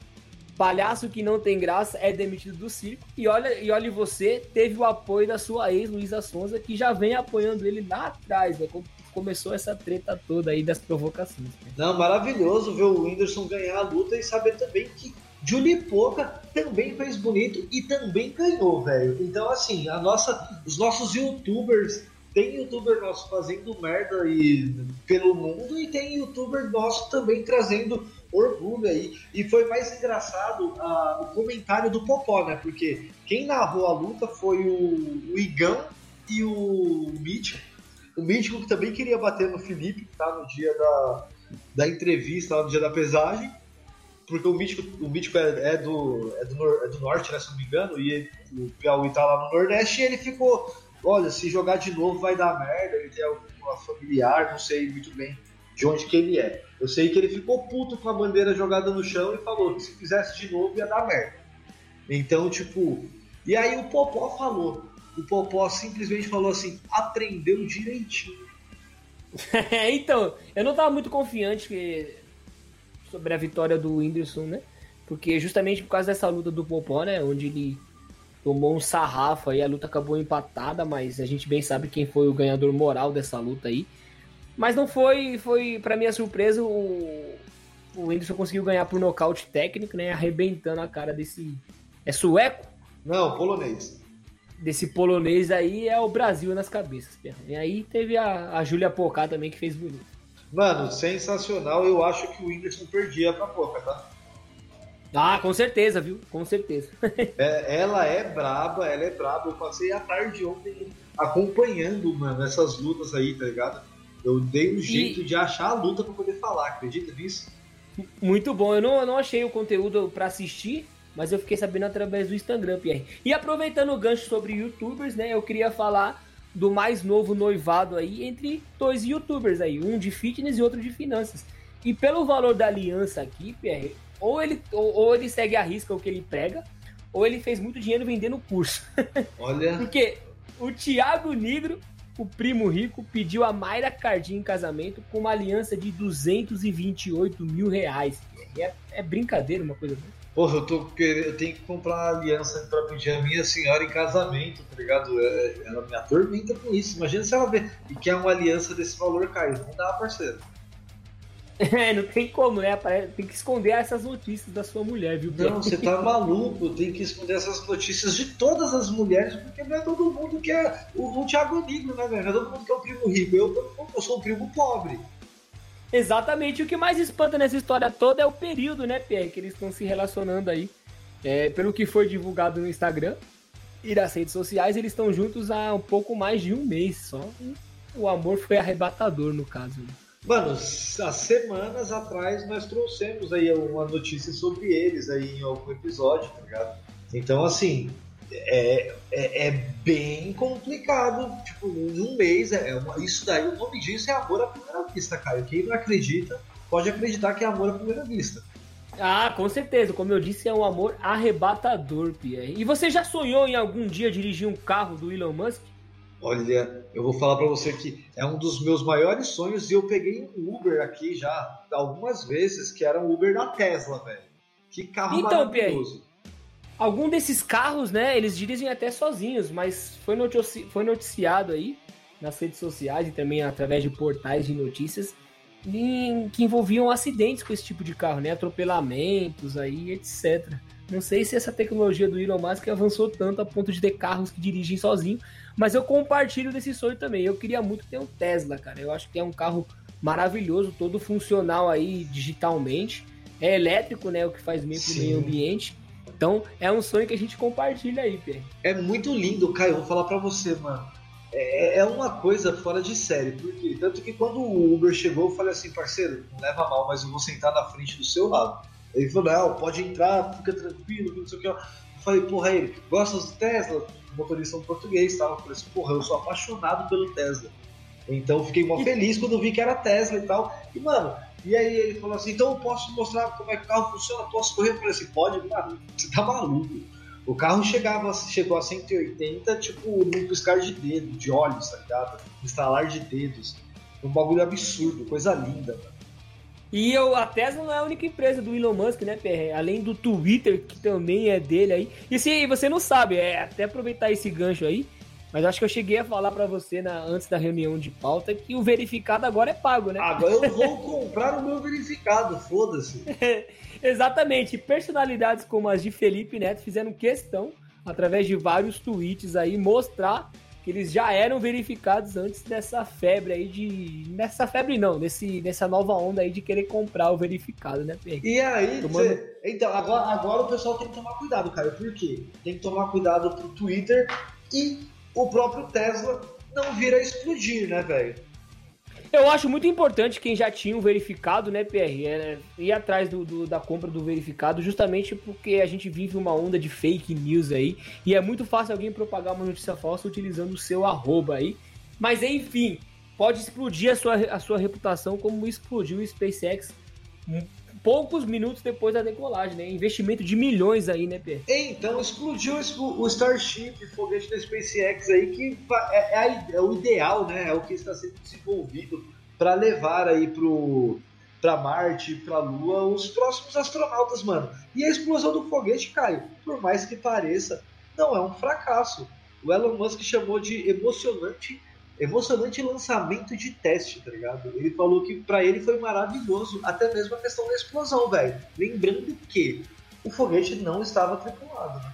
Palhaço que não tem graça é demitido do circo. E olha, e olha você, teve o apoio da sua ex, Luísa Sonza, que já vem apoiando ele lá atrás, né? Começou essa treta toda aí das provocações. Né? Não, maravilhoso ver o Whindersson ganhar a luta e saber também que Julie Poca também fez bonito e também ganhou, velho. Então, assim, a nossa, os nossos youtubers tem youtuber nosso fazendo merda e, pelo mundo e tem youtuber nosso também trazendo orgulho aí. E foi mais engraçado uh, o comentário do Popó, né? Porque quem narrou a luta foi o, o Igão e o Mítico. O Mítico que também queria bater no Felipe, tá? No dia da, da entrevista, no dia da pesagem. Porque o Mítico, o Mítico é, é do, é, do, é do norte, né? Se não me engano, e ele, o Piauí tá lá no Nordeste e ele ficou. Olha, se jogar de novo vai dar merda, ele tem alguma familiar, não sei muito bem de onde que ele é. Eu sei que ele ficou puto com a bandeira jogada no chão e falou que se fizesse de novo ia dar merda. Então, tipo. E aí o Popó falou. O Popó simplesmente falou assim: aprendeu direitinho. então, eu não tava muito confiante que... sobre a vitória do Whindersson, né? Porque justamente por causa dessa luta do Popó, né? Onde ele tomou um sarrafo aí, a luta acabou empatada, mas a gente bem sabe quem foi o ganhador moral dessa luta aí. Mas não foi, foi para minha surpresa, o, o Whindersson conseguiu ganhar por nocaute técnico, né? Arrebentando a cara desse. É sueco? Não, polonês. Desse polonês aí é o Brasil nas cabeças, E aí teve a, a Júlia Pocá também que fez bonito. Mano, sensacional. Eu acho que o Whindersson perdia pra Poca, tá? Ah, com certeza, viu? Com certeza. é, ela é braba, ela é braba. Eu passei a tarde ontem acompanhando, mano, essas lutas aí, tá ligado? Eu dei um jeito e... de achar a luta para poder falar, acredita nisso? Muito bom. Eu não, eu não achei o conteúdo para assistir, mas eu fiquei sabendo através do Instagram, Pierre. E aproveitando o gancho sobre youtubers, né? Eu queria falar do mais novo noivado aí entre dois youtubers aí, um de fitness e outro de finanças. E pelo valor da aliança aqui, Pierre, ou ele, ou, ou ele segue a risca o que ele prega, ou ele fez muito dinheiro vendendo curso. Olha. Porque o Thiago Negro o primo rico pediu a Mayra Cardim em casamento com uma aliança de 228 mil reais. É, é brincadeira uma coisa dessa. Porra, eu, tô, eu tenho que comprar uma aliança pra pedir a minha senhora em casamento, tá ligado? É, ela me atormenta com isso. Imagina se ela vê e quer uma aliança desse valor, Caio. Não dá, parceiro. É, não tem como, né? Tem que esconder essas notícias da sua mulher, viu? Não, você tá maluco. Tem que esconder essas notícias de todas as mulheres, porque não é todo mundo que é o, o Thiago Negro, né, velho? Não é todo mundo que é o primo rico. Eu, eu sou o primo pobre. Exatamente. O que mais espanta nessa história toda é o período, né, Pierre, que eles estão se relacionando aí. É, pelo que foi divulgado no Instagram e nas redes sociais, eles estão juntos há um pouco mais de um mês só. O amor foi arrebatador, no caso. Né? Mano, há semanas atrás nós trouxemos aí uma notícia sobre eles aí em algum episódio, tá ligado? Então, assim, é, é, é bem complicado. Tipo, em um mês, é uma, isso daí, o nome disso é amor à primeira vista, cara. Quem não acredita, pode acreditar que é amor à primeira vista. Ah, com certeza. Como eu disse, é um amor arrebatador, Pierre. E você já sonhou em algum dia dirigir um carro do Elon Musk? Olha, eu vou falar para você que é um dos meus maiores sonhos e eu peguei um Uber aqui já algumas vezes, que era um Uber da Tesla, velho. Que carro então, maravilhoso. Pierre, algum desses carros, né, eles dirigem até sozinhos, mas foi, notici foi noticiado aí nas redes sociais e também através de portais de notícias em, que envolviam acidentes com esse tipo de carro, né, atropelamentos aí, etc. Não sei se essa tecnologia do Elon Musk avançou tanto a ponto de ter carros que dirigem sozinho, mas eu compartilho desse sonho também. Eu queria muito ter um Tesla, cara. Eu acho que é um carro maravilhoso, todo funcional aí digitalmente. É elétrico, né? O que faz bem pro meio ambiente. Então é um sonho que a gente compartilha aí, Pierre. É muito lindo, Caio. Vou falar para você, mano. É, é uma coisa fora de série, porque tanto que quando o Uber chegou, eu falei assim, parceiro, não leva mal, mas eu vou sentar na frente do seu lado. Ele falou, não, pode entrar, fica tranquilo, não sei o que. Eu falei, porra, ele, gosta do Tesla? Motorista português, tal. Eu falei assim, porra, eu sou apaixonado pelo Tesla. Então fiquei mó feliz quando vi que era Tesla e tal. E, mano, e aí ele falou assim, então eu posso mostrar como é que o carro funciona? Posso correr? Eu falei assim, pode, mano, você tá maluco. O carro chegava, chegou a 180, tipo, num piscar de dedo, de olhos, tá ligado? Instalar de dedos. Um bagulho absurdo, coisa linda, mano. E eu, a Tesla não é a única empresa do Elon Musk, né, PR? Além do Twitter, que também é dele aí. E se você não sabe, é até aproveitar esse gancho aí, mas acho que eu cheguei a falar para você na, antes da reunião de pauta que o verificado agora é pago, né? Agora eu vou comprar o meu verificado, foda-se. Exatamente. Personalidades como as de Felipe Neto fizeram questão, através de vários tweets aí, mostrar que eles já eram verificados antes dessa febre aí de. Nessa febre não, desse, dessa nova onda aí de querer comprar o verificado, né, Pedro? E aí, Tomando... cê... então, agora, agora o pessoal tem que tomar cuidado, cara. Por quê? Tem que tomar cuidado pro Twitter e o próprio Tesla não vir a explodir, né, velho? Eu acho muito importante quem já tinha o verificado, né, PR, é, ir atrás do, do, da compra do verificado, justamente porque a gente vive uma onda de fake news aí, e é muito fácil alguém propagar uma notícia falsa utilizando o seu arroba aí. Mas enfim, pode explodir a sua, a sua reputação como explodiu o SpaceX poucos minutos depois da decolagem, né? Investimento de milhões aí, né, Pedro? Então explodiu o Starship, foguete da SpaceX aí, que é, é, é, o ideal, né? É o que está sendo desenvolvido para levar aí pro para Marte, para Lua, os próximos astronautas, mano. E a explosão do foguete, Caio, por mais que pareça, não é um fracasso. O Elon Musk chamou de emocionante emocionante lançamento de teste, tá ligado? Ele falou que para ele foi maravilhoso, até mesmo a questão da explosão, velho. Lembrando que o foguete não estava tripulado, né?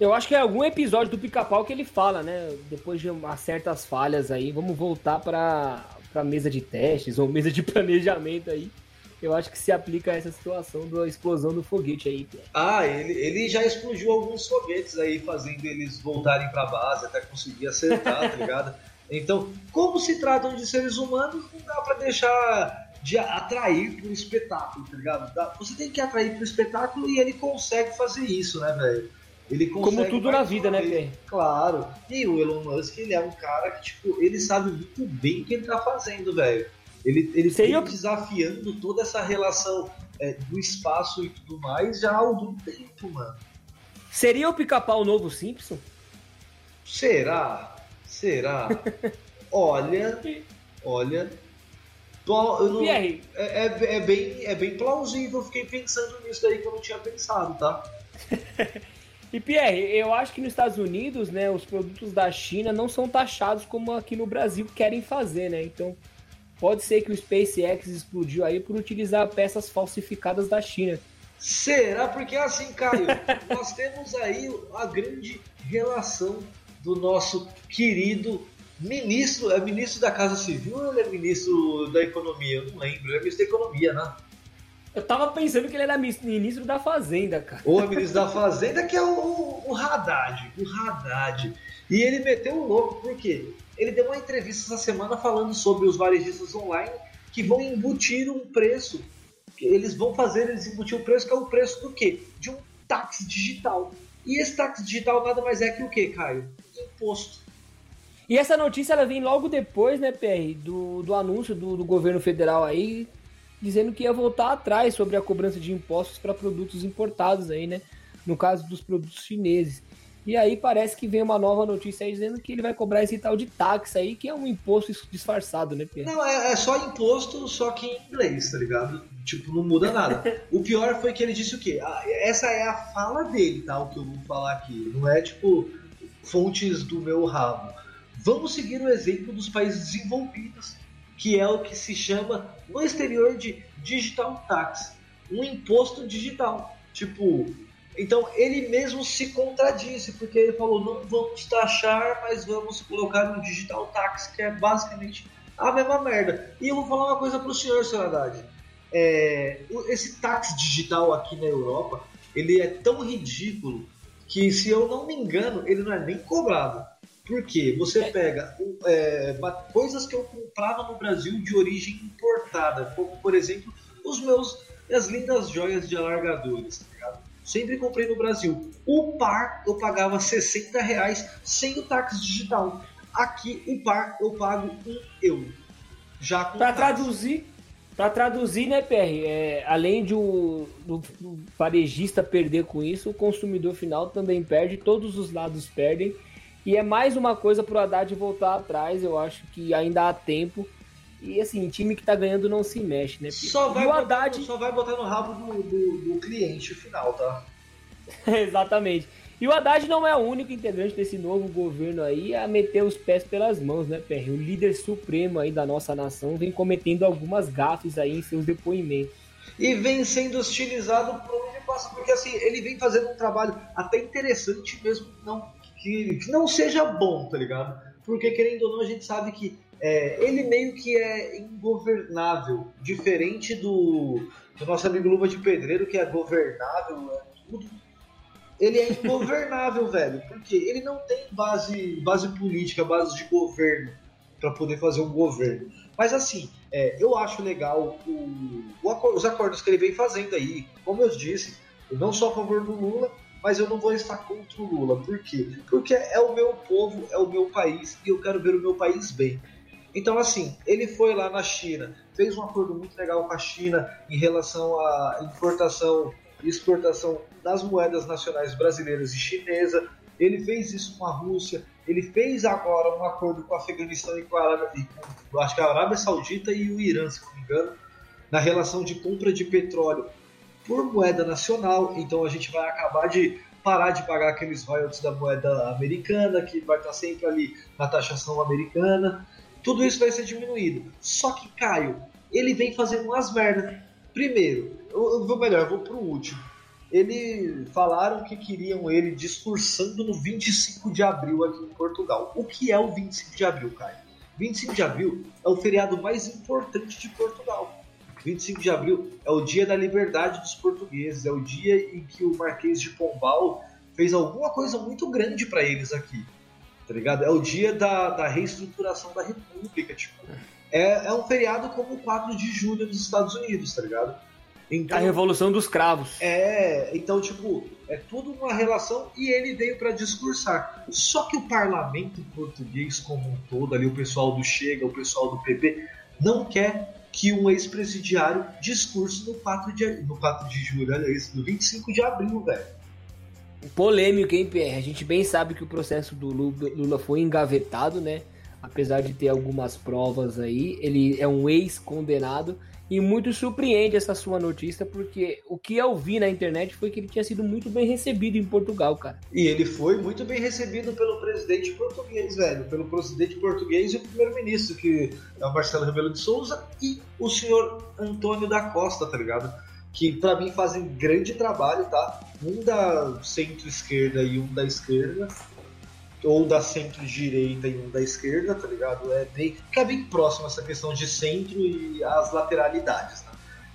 Eu acho que é algum episódio do Pica-Pau que ele fala, né? Depois de certas falhas aí, vamos voltar para para mesa de testes ou mesa de planejamento aí. Eu acho que se aplica a essa situação da explosão do foguete aí. Ah, ele, ele já explodiu alguns foguetes aí, fazendo eles voltarem para base até conseguir acertar, tá ligado? Então, como se tratam de seres humanos, não dá para deixar de atrair pro espetáculo, tá ligado? Você tem que atrair pro espetáculo e ele consegue fazer isso, né, velho? Ele consegue Como tudo na vida, né, Pê? Claro. E o Elon Musk, ele é um cara que, tipo, ele sabe muito bem o que ele tá fazendo, velho. Ele, ele Seria... desafiando toda essa relação é, do espaço e tudo mais já há algum tempo, mano. Seria o pica-pau novo Simpson? Será? Será? olha, olha. Não, é, é, é, bem, é bem plausível, eu fiquei pensando nisso daí que eu não tinha pensado, tá? e Pierre, eu acho que nos Estados Unidos, né, os produtos da China não são taxados como aqui no Brasil querem fazer, né? Então, pode ser que o SpaceX explodiu aí por utilizar peças falsificadas da China. Será? Porque assim, Caio, nós temos aí a grande relação do nosso querido ministro. É ministro da Casa Civil ou ele é ministro da Economia? Eu não lembro. Ele é ministro da Economia, né? Eu tava pensando que ele era ministro da Fazenda, cara. Ou é ministro da Fazenda, que é o, o Haddad. O Haddad. E ele meteu o louco, por quê? Ele deu uma entrevista essa semana falando sobre os varejistas online que vão embutir um preço eles vão fazer eles embutir o preço, que é o preço do quê? De um táxi digital. E esse táxi digital nada mais é que o quê, Caio? Imposto. E essa notícia ela vem logo depois, né, PR, do, do anúncio do, do governo federal aí, dizendo que ia voltar atrás sobre a cobrança de impostos para produtos importados aí, né? No caso dos produtos chineses. E aí parece que vem uma nova notícia aí dizendo que ele vai cobrar esse tal de táxi aí, que é um imposto disfarçado, né, Pedro? Não, é, é só imposto, só que em inglês, tá ligado? Tipo, não muda nada. o pior foi que ele disse o quê? Ah, essa é a fala dele, tá? O que eu vou falar aqui. Não é tipo fontes do meu rabo. Vamos seguir o exemplo dos países desenvolvidos, que é o que se chama no exterior de digital tax, um imposto digital. Tipo, então ele mesmo se contradisse, porque ele falou: não vamos taxar, mas vamos colocar um digital tax, que é basicamente a mesma merda. E eu vou falar uma coisa para o senhor, senhor Haddad. É, esse tax digital aqui na Europa, ele é tão ridículo que, se eu não me engano, ele não é nem cobrado. Porque você pega é, coisas que eu comprava no Brasil de origem importada, como por exemplo os meus as lindas joias de alargadores, tá ligado? Sempre comprei no Brasil. O par eu pagava 60 reais sem o táxi digital. Aqui o par eu pago um euro. Já para traduzir, para traduzir, né, PR? É, além de o, do, do varejista perder com isso, o consumidor final também perde, todos os lados perdem. E é mais uma coisa para o Haddad voltar atrás. Eu acho que ainda há tempo e assim, time que tá ganhando não se mexe, né? Só vai, botar, Haddad... só vai botar no rabo do, do, do cliente final, tá? Exatamente. E o Haddad não é o único integrante desse novo governo aí a meter os pés pelas mãos, né, Perry? O líder supremo aí da nossa nação vem cometendo algumas gafes aí em seus depoimentos. E vem sendo hostilizado por onde passa, porque assim, ele vem fazendo um trabalho até interessante mesmo não, que, que não seja bom, tá ligado? Porque querendo ou não, a gente sabe que é, ele meio que é ingovernável, diferente do, do nosso amigo Luva de Pedreiro, que é governável, é tudo. Ele é ingovernável, velho, porque ele não tem base, base política, base de governo para poder fazer um governo. Mas assim, é, eu acho legal o, o, os acordos que ele vem fazendo aí. Como eu disse, eu não sou a favor do Lula, mas eu não vou estar contra o Lula. Por quê? Porque é o meu povo, é o meu país e eu quero ver o meu país bem. Então, assim, ele foi lá na China, fez um acordo muito legal com a China em relação à importação e exportação das moedas nacionais brasileiras e chinesa. Ele fez isso com a Rússia. Ele fez agora um acordo com o Afeganistão e com a Arábia, com, acho que a Arábia Saudita e o Irã, se não me engano, na relação de compra de petróleo por moeda nacional. Então a gente vai acabar de parar de pagar aqueles royalties da moeda americana, que vai estar sempre ali na taxação americana tudo isso vai ser diminuído. Só que Caio, ele vem fazendo umas merdas. Primeiro, eu, vou melhor, eu vou pro último. Ele falaram que queriam ele discursando no 25 de abril aqui em Portugal. O que é o 25 de abril, Caio? 25 de abril é o feriado mais importante de Portugal. 25 de abril é o dia da liberdade dos portugueses, é o dia em que o Marquês de Pombal fez alguma coisa muito grande para eles aqui tá ligado? É o dia da, da reestruturação da República, tipo. É, é um feriado como o 4 de julho nos Estados Unidos, tá ligado? Então, a Revolução dos Cravos. É, então, tipo, é tudo uma relação e ele veio para discursar. Só que o parlamento português como um todo, ali o pessoal do Chega, o pessoal do PP, não quer que um ex-presidiário discurse no 4 de, no 4 de julho, olha isso, no 25 de abril, velho. Polêmico, hein, Pierre? A gente bem sabe que o processo do Lula foi engavetado, né? Apesar de ter algumas provas aí, ele é um ex-condenado e muito surpreende essa sua notícia, porque o que eu vi na internet foi que ele tinha sido muito bem recebido em Portugal, cara. E ele foi muito bem recebido pelo presidente português, velho. Pelo presidente português e o primeiro-ministro, que é o Marcelo Rebelo de Souza, e o senhor Antônio da Costa, tá ligado? Que para mim fazem grande trabalho, tá? Um da centro-esquerda e um da esquerda ou da centro-direita e um da esquerda, tá ligado? É bem, fica bem próximo essa questão de centro e as lateralidades, tá?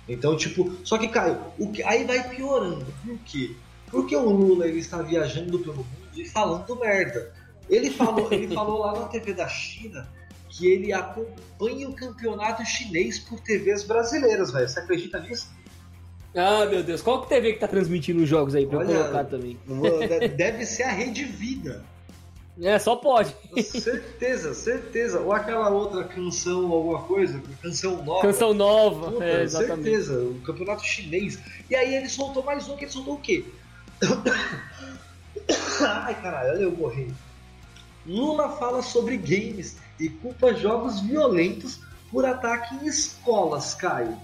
Então, tipo, só que, Caio, o que, aí vai piorando. Por quê? Porque o Lula ele está viajando pelo mundo e falando merda. Ele falou, ele falou lá na TV da China que ele acompanha o campeonato chinês por TVs brasileiras, velho. Você acredita nisso? Ah, meu Deus. Qual que TV que tá transmitindo os jogos aí pra Olha, colocar também? Deve ser a Rede Vida. É, só pode. certeza, certeza. Ou aquela outra canção, alguma coisa, canção nova. Canção nova, Puta, é, exatamente. Certeza, o campeonato chinês. E aí ele soltou mais um, que ele soltou o quê? Ai, caralho, olha eu morri. Lula fala sobre games e culpa jogos violentos por ataque em escolas, Caio.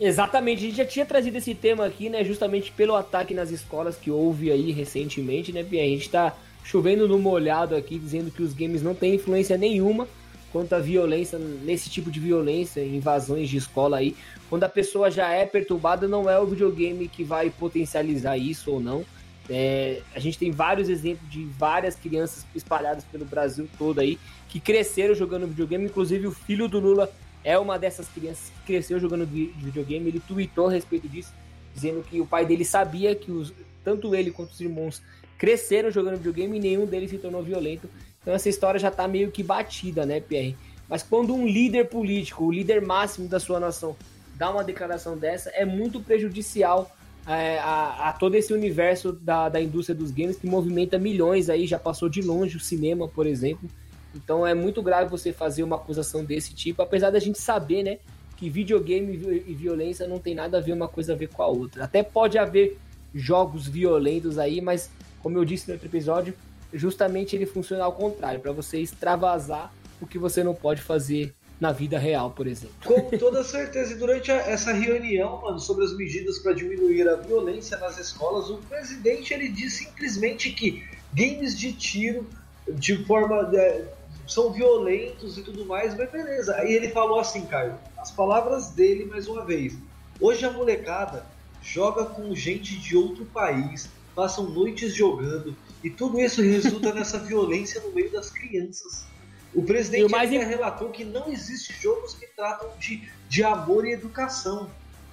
Exatamente, a gente já tinha trazido esse tema aqui, né? Justamente pelo ataque nas escolas que houve aí recentemente, né, Pia? A gente tá chovendo no molhado aqui, dizendo que os games não têm influência nenhuma quanto à violência, nesse tipo de violência, invasões de escola aí. Quando a pessoa já é perturbada, não é o videogame que vai potencializar isso ou não. É, a gente tem vários exemplos de várias crianças espalhadas pelo Brasil todo aí que cresceram jogando videogame, inclusive o filho do Lula é uma dessas crianças que cresceu jogando videogame. Ele tweetou a respeito disso, dizendo que o pai dele sabia que os, tanto ele quanto os irmãos cresceram jogando videogame e nenhum deles se tornou violento. Então essa história já tá meio que batida, né, Pierre? Mas quando um líder político, o líder máximo da sua nação, dá uma declaração dessa, é muito prejudicial é, a, a, todo esse universo da, da indústria dos games que movimenta milhões aí, já passou de longe o cinema, por exemplo. Então é muito grave você fazer uma acusação desse tipo, apesar da gente saber, né, que videogame e violência não tem nada a ver uma coisa a ver com a outra. Até pode haver jogos violentos aí, mas como eu disse no outro episódio, justamente ele funciona ao contrário, para você extravasar o que você não pode fazer na vida real, por exemplo. Com toda certeza. E durante essa reunião, mano, sobre as medidas para diminuir a violência nas escolas, o presidente ele disse simplesmente que games de tiro de forma é, são violentos e tudo mais, mas beleza. Aí ele falou assim, Caio, as palavras dele mais uma vez. Hoje a molecada joga com gente de outro país, passam noites jogando e tudo isso resulta nessa violência no meio das crianças. O presidente mais... relatou que não existe jogos que tratam de, de amor e educação.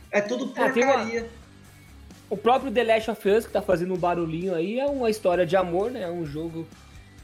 É tudo é, porcaria. Uma... O próprio The Last of Us, que tá fazendo um barulhinho aí, é uma história de amor, né? É um jogo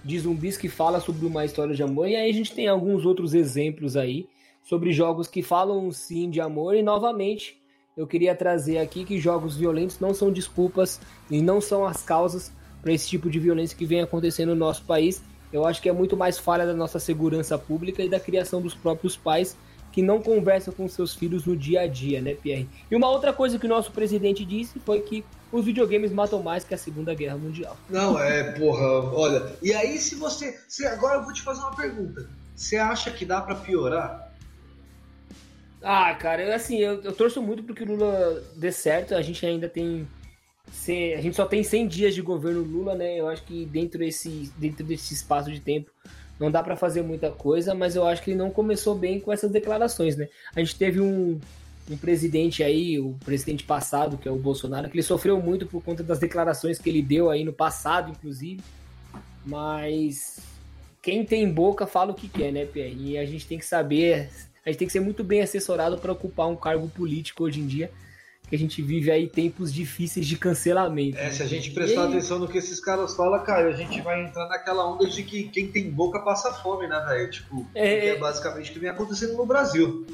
de zumbis que fala sobre uma história de amor. E aí a gente tem alguns outros exemplos aí sobre jogos que falam sim de amor. E novamente, eu queria trazer aqui que jogos violentos não são desculpas e não são as causas para esse tipo de violência que vem acontecendo no nosso país. Eu acho que é muito mais falha da nossa segurança pública e da criação dos próprios pais que não conversam com seus filhos no dia a dia, né, Pierre? E uma outra coisa que o nosso presidente disse foi que os videogames matam mais que a Segunda Guerra Mundial. Não, é, porra, olha. E aí, se você. Se, agora eu vou te fazer uma pergunta. Você acha que dá para piorar? Ah, cara, eu, assim, eu, eu torço muito porque o Lula dê certo. A gente ainda tem. A gente só tem 100 dias de governo Lula, né? Eu acho que dentro desse, dentro desse espaço de tempo não dá para fazer muita coisa, mas eu acho que ele não começou bem com essas declarações, né? A gente teve um, um presidente aí, o presidente passado, que é o Bolsonaro, que ele sofreu muito por conta das declarações que ele deu aí no passado, inclusive. Mas quem tem boca fala o que quer, né, Pierre? E a gente tem que saber a gente tem que ser muito bem assessorado para ocupar um cargo político hoje em dia, que a gente vive aí tempos difíceis de cancelamento. É, né? se a gente prestar e... atenção no que esses caras falam, cara, a gente vai entrar naquela onda de que quem tem boca passa fome, né, velho? Tipo, é... é basicamente o que vem acontecendo no Brasil.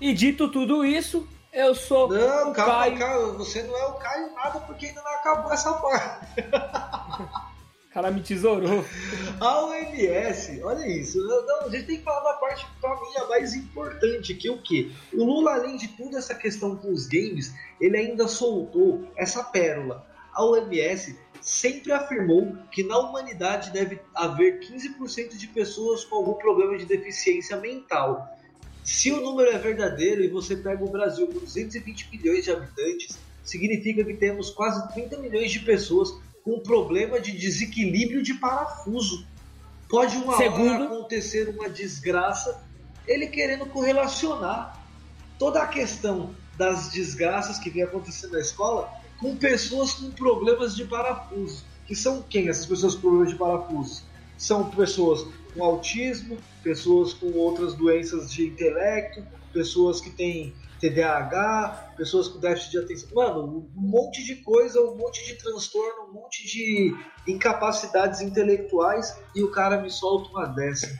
E dito tudo isso, eu sou. Não, calma, Caio... calma, você não é o Caio nada porque ainda não acabou essa parte. Cara me tesourou. A OMS, olha isso. Não, a gente tem que falar da parte pra mim a mais importante, que é o que? O Lula, além de tudo essa questão com os games, ele ainda soltou essa pérola. A OMS sempre afirmou que na humanidade deve haver 15% de pessoas com algum problema de deficiência mental. Se o número é verdadeiro e você pega o Brasil com 220 milhões de habitantes, significa que temos quase 30 milhões de pessoas com problema de desequilíbrio de parafuso. Pode uma Segundo... hora acontecer uma desgraça, ele querendo correlacionar toda a questão das desgraças que vem acontecendo na escola com pessoas com problemas de parafuso. Que são quem essas pessoas com problemas de parafuso? São pessoas com autismo, pessoas com outras doenças de intelecto, pessoas que têm TDAH, pessoas com déficit de atenção. Mano, um monte de coisa, um monte de transtorno, um monte de incapacidades intelectuais e o cara me solta uma dessa.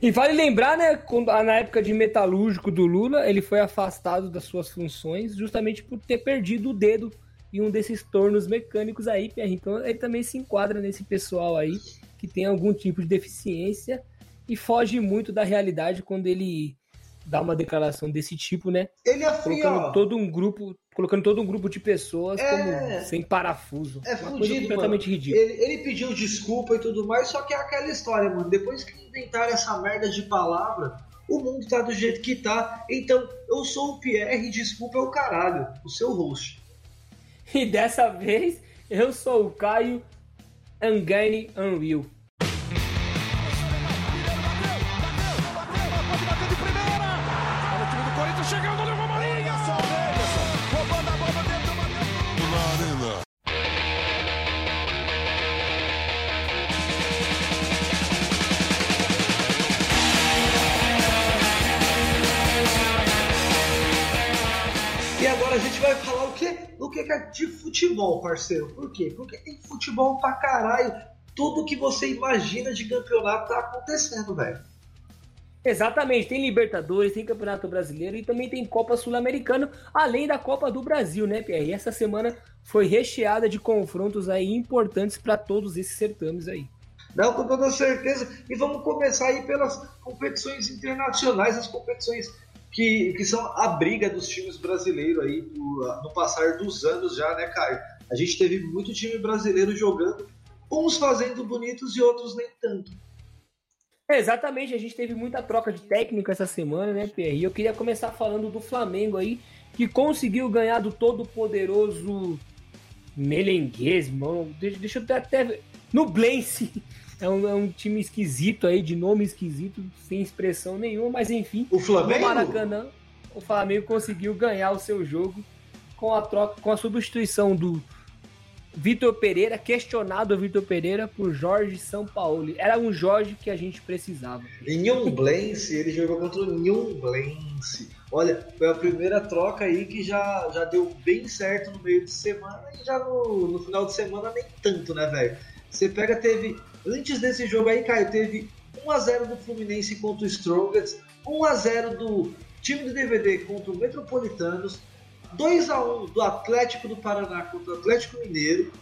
E vale lembrar, né, quando, na época de metalúrgico do Lula, ele foi afastado das suas funções justamente por ter perdido o dedo em um desses tornos mecânicos aí, Pierre. Então ele também se enquadra nesse pessoal aí que tem algum tipo de deficiência e foge muito da realidade quando ele dá uma declaração desse tipo, né? Ele afia, colocando todo um grupo, colocando todo um grupo de pessoas é... como sem parafuso. É uma fudido, completamente ridículo. Ele, ele, pediu desculpa e tudo mais, só que é aquela história, mano. Depois que inventaram essa merda de palavra, o mundo tá do jeito que tá. Então, eu sou o Pierre, desculpa é o caralho, o seu host. E dessa vez, eu sou o Caio Angani Unreal. Futebol, parceiro. Por quê? Porque tem futebol pra caralho. Tudo que você imagina de campeonato tá acontecendo, velho. Exatamente, tem Libertadores, tem Campeonato Brasileiro e também tem Copa Sul-Americana, além da Copa do Brasil, né, Pierre? E essa semana foi recheada de confrontos aí importantes para todos esses certames aí. Não, com toda certeza. E vamos começar aí pelas competições internacionais, as competições que, que são a briga dos times brasileiros aí no, no passar dos anos já, né, Caio? A gente teve muito time brasileiro jogando, uns fazendo bonitos e outros nem tanto. É, exatamente, a gente teve muita troca de técnico essa semana, né, Pierre? E eu queria começar falando do Flamengo aí, que conseguiu ganhar do todo poderoso Melengues, mano. Deixa, deixa eu até. No Blense é um, é um, time esquisito aí, de nome esquisito, sem expressão nenhuma, mas enfim. O Flamengo? No Maracanã, o Flamengo conseguiu ganhar o seu jogo com a troca, com a substituição do Vitor Pereira, questionado Vitor Pereira por Jorge Sampaoli. Era um Jorge que a gente precisava. Blense, ele jogou contra o Blense. Olha, foi a primeira troca aí que já, já deu bem certo no meio de semana e já no, no final de semana nem tanto, né, velho? Você pega, teve Antes desse jogo aí, Caio, teve 1x0 do Fluminense contra o Strongest, 1x0 do time do DVD contra o Metropolitanos, 2x1 do Atlético do Paraná contra o Atlético Mineiro.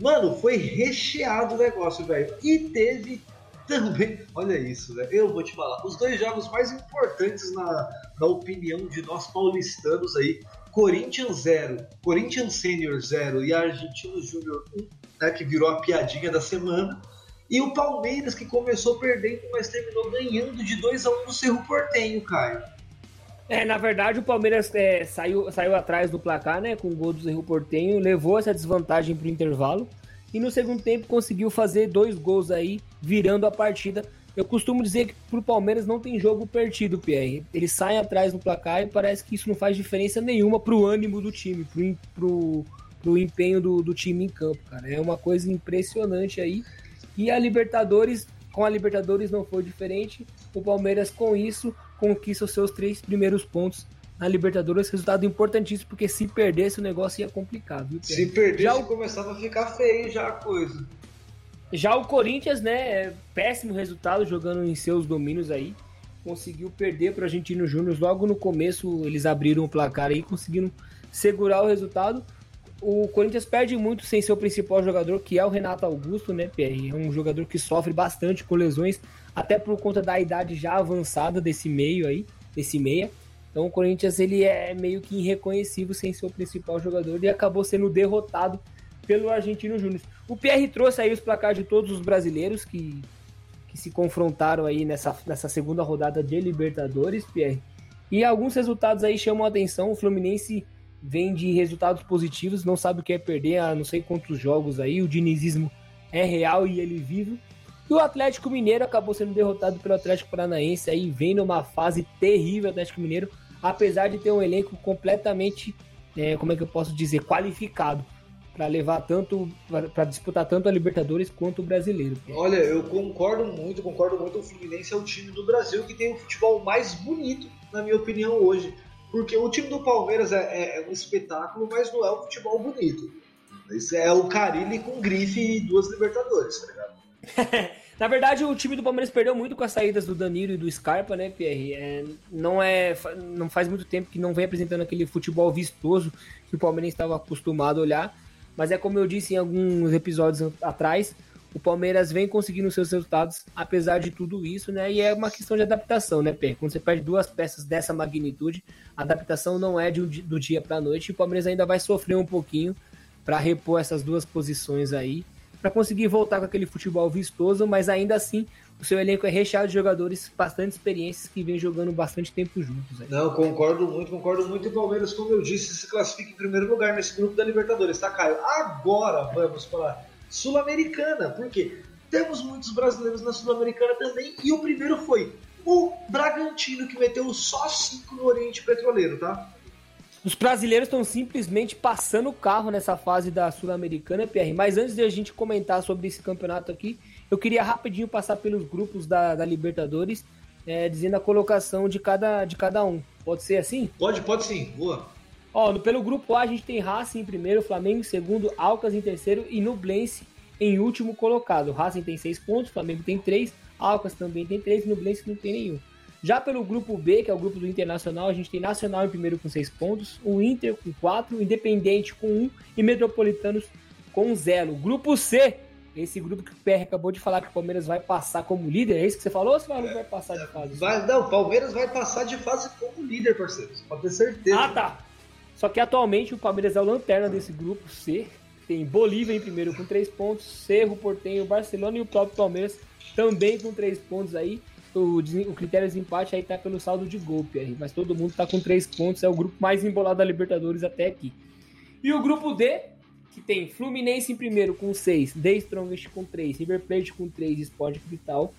Mano, foi recheado o negócio, velho. E teve também, olha isso, velho. Eu vou te falar, os dois jogos mais importantes na, na opinião de nós paulistanos aí, Corinthians 0, Corinthians Senior 0 e Argentino Júnior 1, né, que virou a piadinha da semana. E o Palmeiras, que começou perdendo, mas terminou ganhando de 2 a 1 um no Cerro Portenho, Caio. É, na verdade, o Palmeiras é, saiu, saiu atrás do placar, né? Com o gol do Cerro Portenho, levou essa desvantagem para o intervalo. E no segundo tempo conseguiu fazer dois gols aí, virando a partida. Eu costumo dizer que pro Palmeiras não tem jogo perdido, Pierre. Eles saem atrás do placar e parece que isso não faz diferença nenhuma pro ânimo do time, pro, pro, pro empenho do, do time em campo, cara. É uma coisa impressionante aí. E a Libertadores, com a Libertadores não foi diferente. O Palmeiras, com isso, conquista os seus três primeiros pontos na Libertadores. Resultado importantíssimo, porque se perdesse o negócio ia complicar. Viu, se perdesse, já o... começava a ficar feio já a coisa. Já o Corinthians, né, é péssimo resultado jogando em seus domínios aí. Conseguiu perder para o Argentino Júnior. Logo no começo eles abriram o placar aí, conseguiram segurar o resultado o Corinthians perde muito sem seu principal jogador, que é o Renato Augusto, né, Pierre? É um jogador que sofre bastante com lesões, até por conta da idade já avançada desse meio aí, desse meia. Então o Corinthians ele é meio que irreconhecível sem seu principal jogador e acabou sendo derrotado pelo Argentino Júnior. O Pierre trouxe aí os placares de todos os brasileiros que, que se confrontaram aí nessa, nessa segunda rodada de Libertadores, Pierre. E alguns resultados aí chamam a atenção. O Fluminense vem de resultados positivos, não sabe o que é perder a não sei quantos jogos aí. O dinizismo é real e ele vive. E o Atlético Mineiro acabou sendo derrotado pelo Atlético Paranaense aí, vem numa fase terrível o Atlético Mineiro, apesar de ter um elenco completamente, é, como é que eu posso dizer, qualificado para levar tanto para disputar tanto a Libertadores quanto o Brasileiro. Olha, eu concordo muito, concordo muito. O Fluminense é o time do Brasil que tem o futebol mais bonito, na minha opinião, hoje. Porque o time do Palmeiras é, é, é um espetáculo, mas não é um futebol bonito. Isso é o Carilli com grife e duas Libertadores, tá ligado? Na verdade, o time do Palmeiras perdeu muito com as saídas do Danilo e do Scarpa, né, Pierre? É, não, é, não faz muito tempo que não vem apresentando aquele futebol vistoso que o Palmeiras estava acostumado a olhar. Mas é como eu disse em alguns episódios atrás, o Palmeiras vem conseguindo seus resultados apesar de tudo isso, né? E é uma questão de adaptação, né, Pierre? Quando você perde duas peças dessa magnitude, a adaptação não é de do dia para a noite e o Palmeiras ainda vai sofrer um pouquinho para repor essas duas posições aí para conseguir voltar com aquele futebol vistoso, mas ainda assim o seu elenco é recheado de jogadores bastante experientes que vêm jogando bastante tempo juntos. Não, concordo muito, concordo muito. E o Palmeiras, como eu disse, se classifica em primeiro lugar nesse grupo da Libertadores, tá, Caio? Agora vamos para Sul-Americana, porque temos muitos brasileiros na Sul-Americana também, e o primeiro foi o Bragantino, que meteu só 5 no Oriente Petroleiro, tá? Os brasileiros estão simplesmente passando o carro nessa fase da Sul-Americana, PR. Mas antes de a gente comentar sobre esse campeonato aqui, eu queria rapidinho passar pelos grupos da, da Libertadores, é, dizendo a colocação de cada, de cada um. Pode ser assim? Pode, pode sim. Boa. Ó, pelo grupo A a gente tem Racing em primeiro, Flamengo em segundo, Alcas em terceiro e Nublense em último colocado. Racing tem seis pontos, Flamengo tem três, Alcas também tem três, Nublense não tem nenhum. Já pelo grupo B, que é o grupo do Internacional, a gente tem Nacional em primeiro com 6 pontos, o Inter com 4, Independente com 1 e Metropolitanos com 0. Grupo C, esse grupo que o PR acabou de falar que o Palmeiras vai passar como líder, é isso que você falou ou você falou que vai passar de fase? Vai, não, o Palmeiras vai passar de fase como líder, parceiro. Pode ter certeza. Ah, tá. Só que atualmente o Palmeiras é o lanterna desse grupo C. Tem Bolívia em primeiro com 3 pontos, Cerro, Portenho, Barcelona e o próprio Palmeiras também com 3 pontos aí o, o critério de empate aí tá pelo saldo de gol, Pierre, mas todo mundo tá com três pontos, é o grupo mais embolado da Libertadores até aqui. E o grupo D, que tem Fluminense em primeiro com 6, The Strongest com 3, River Plate com 3, Sport Capital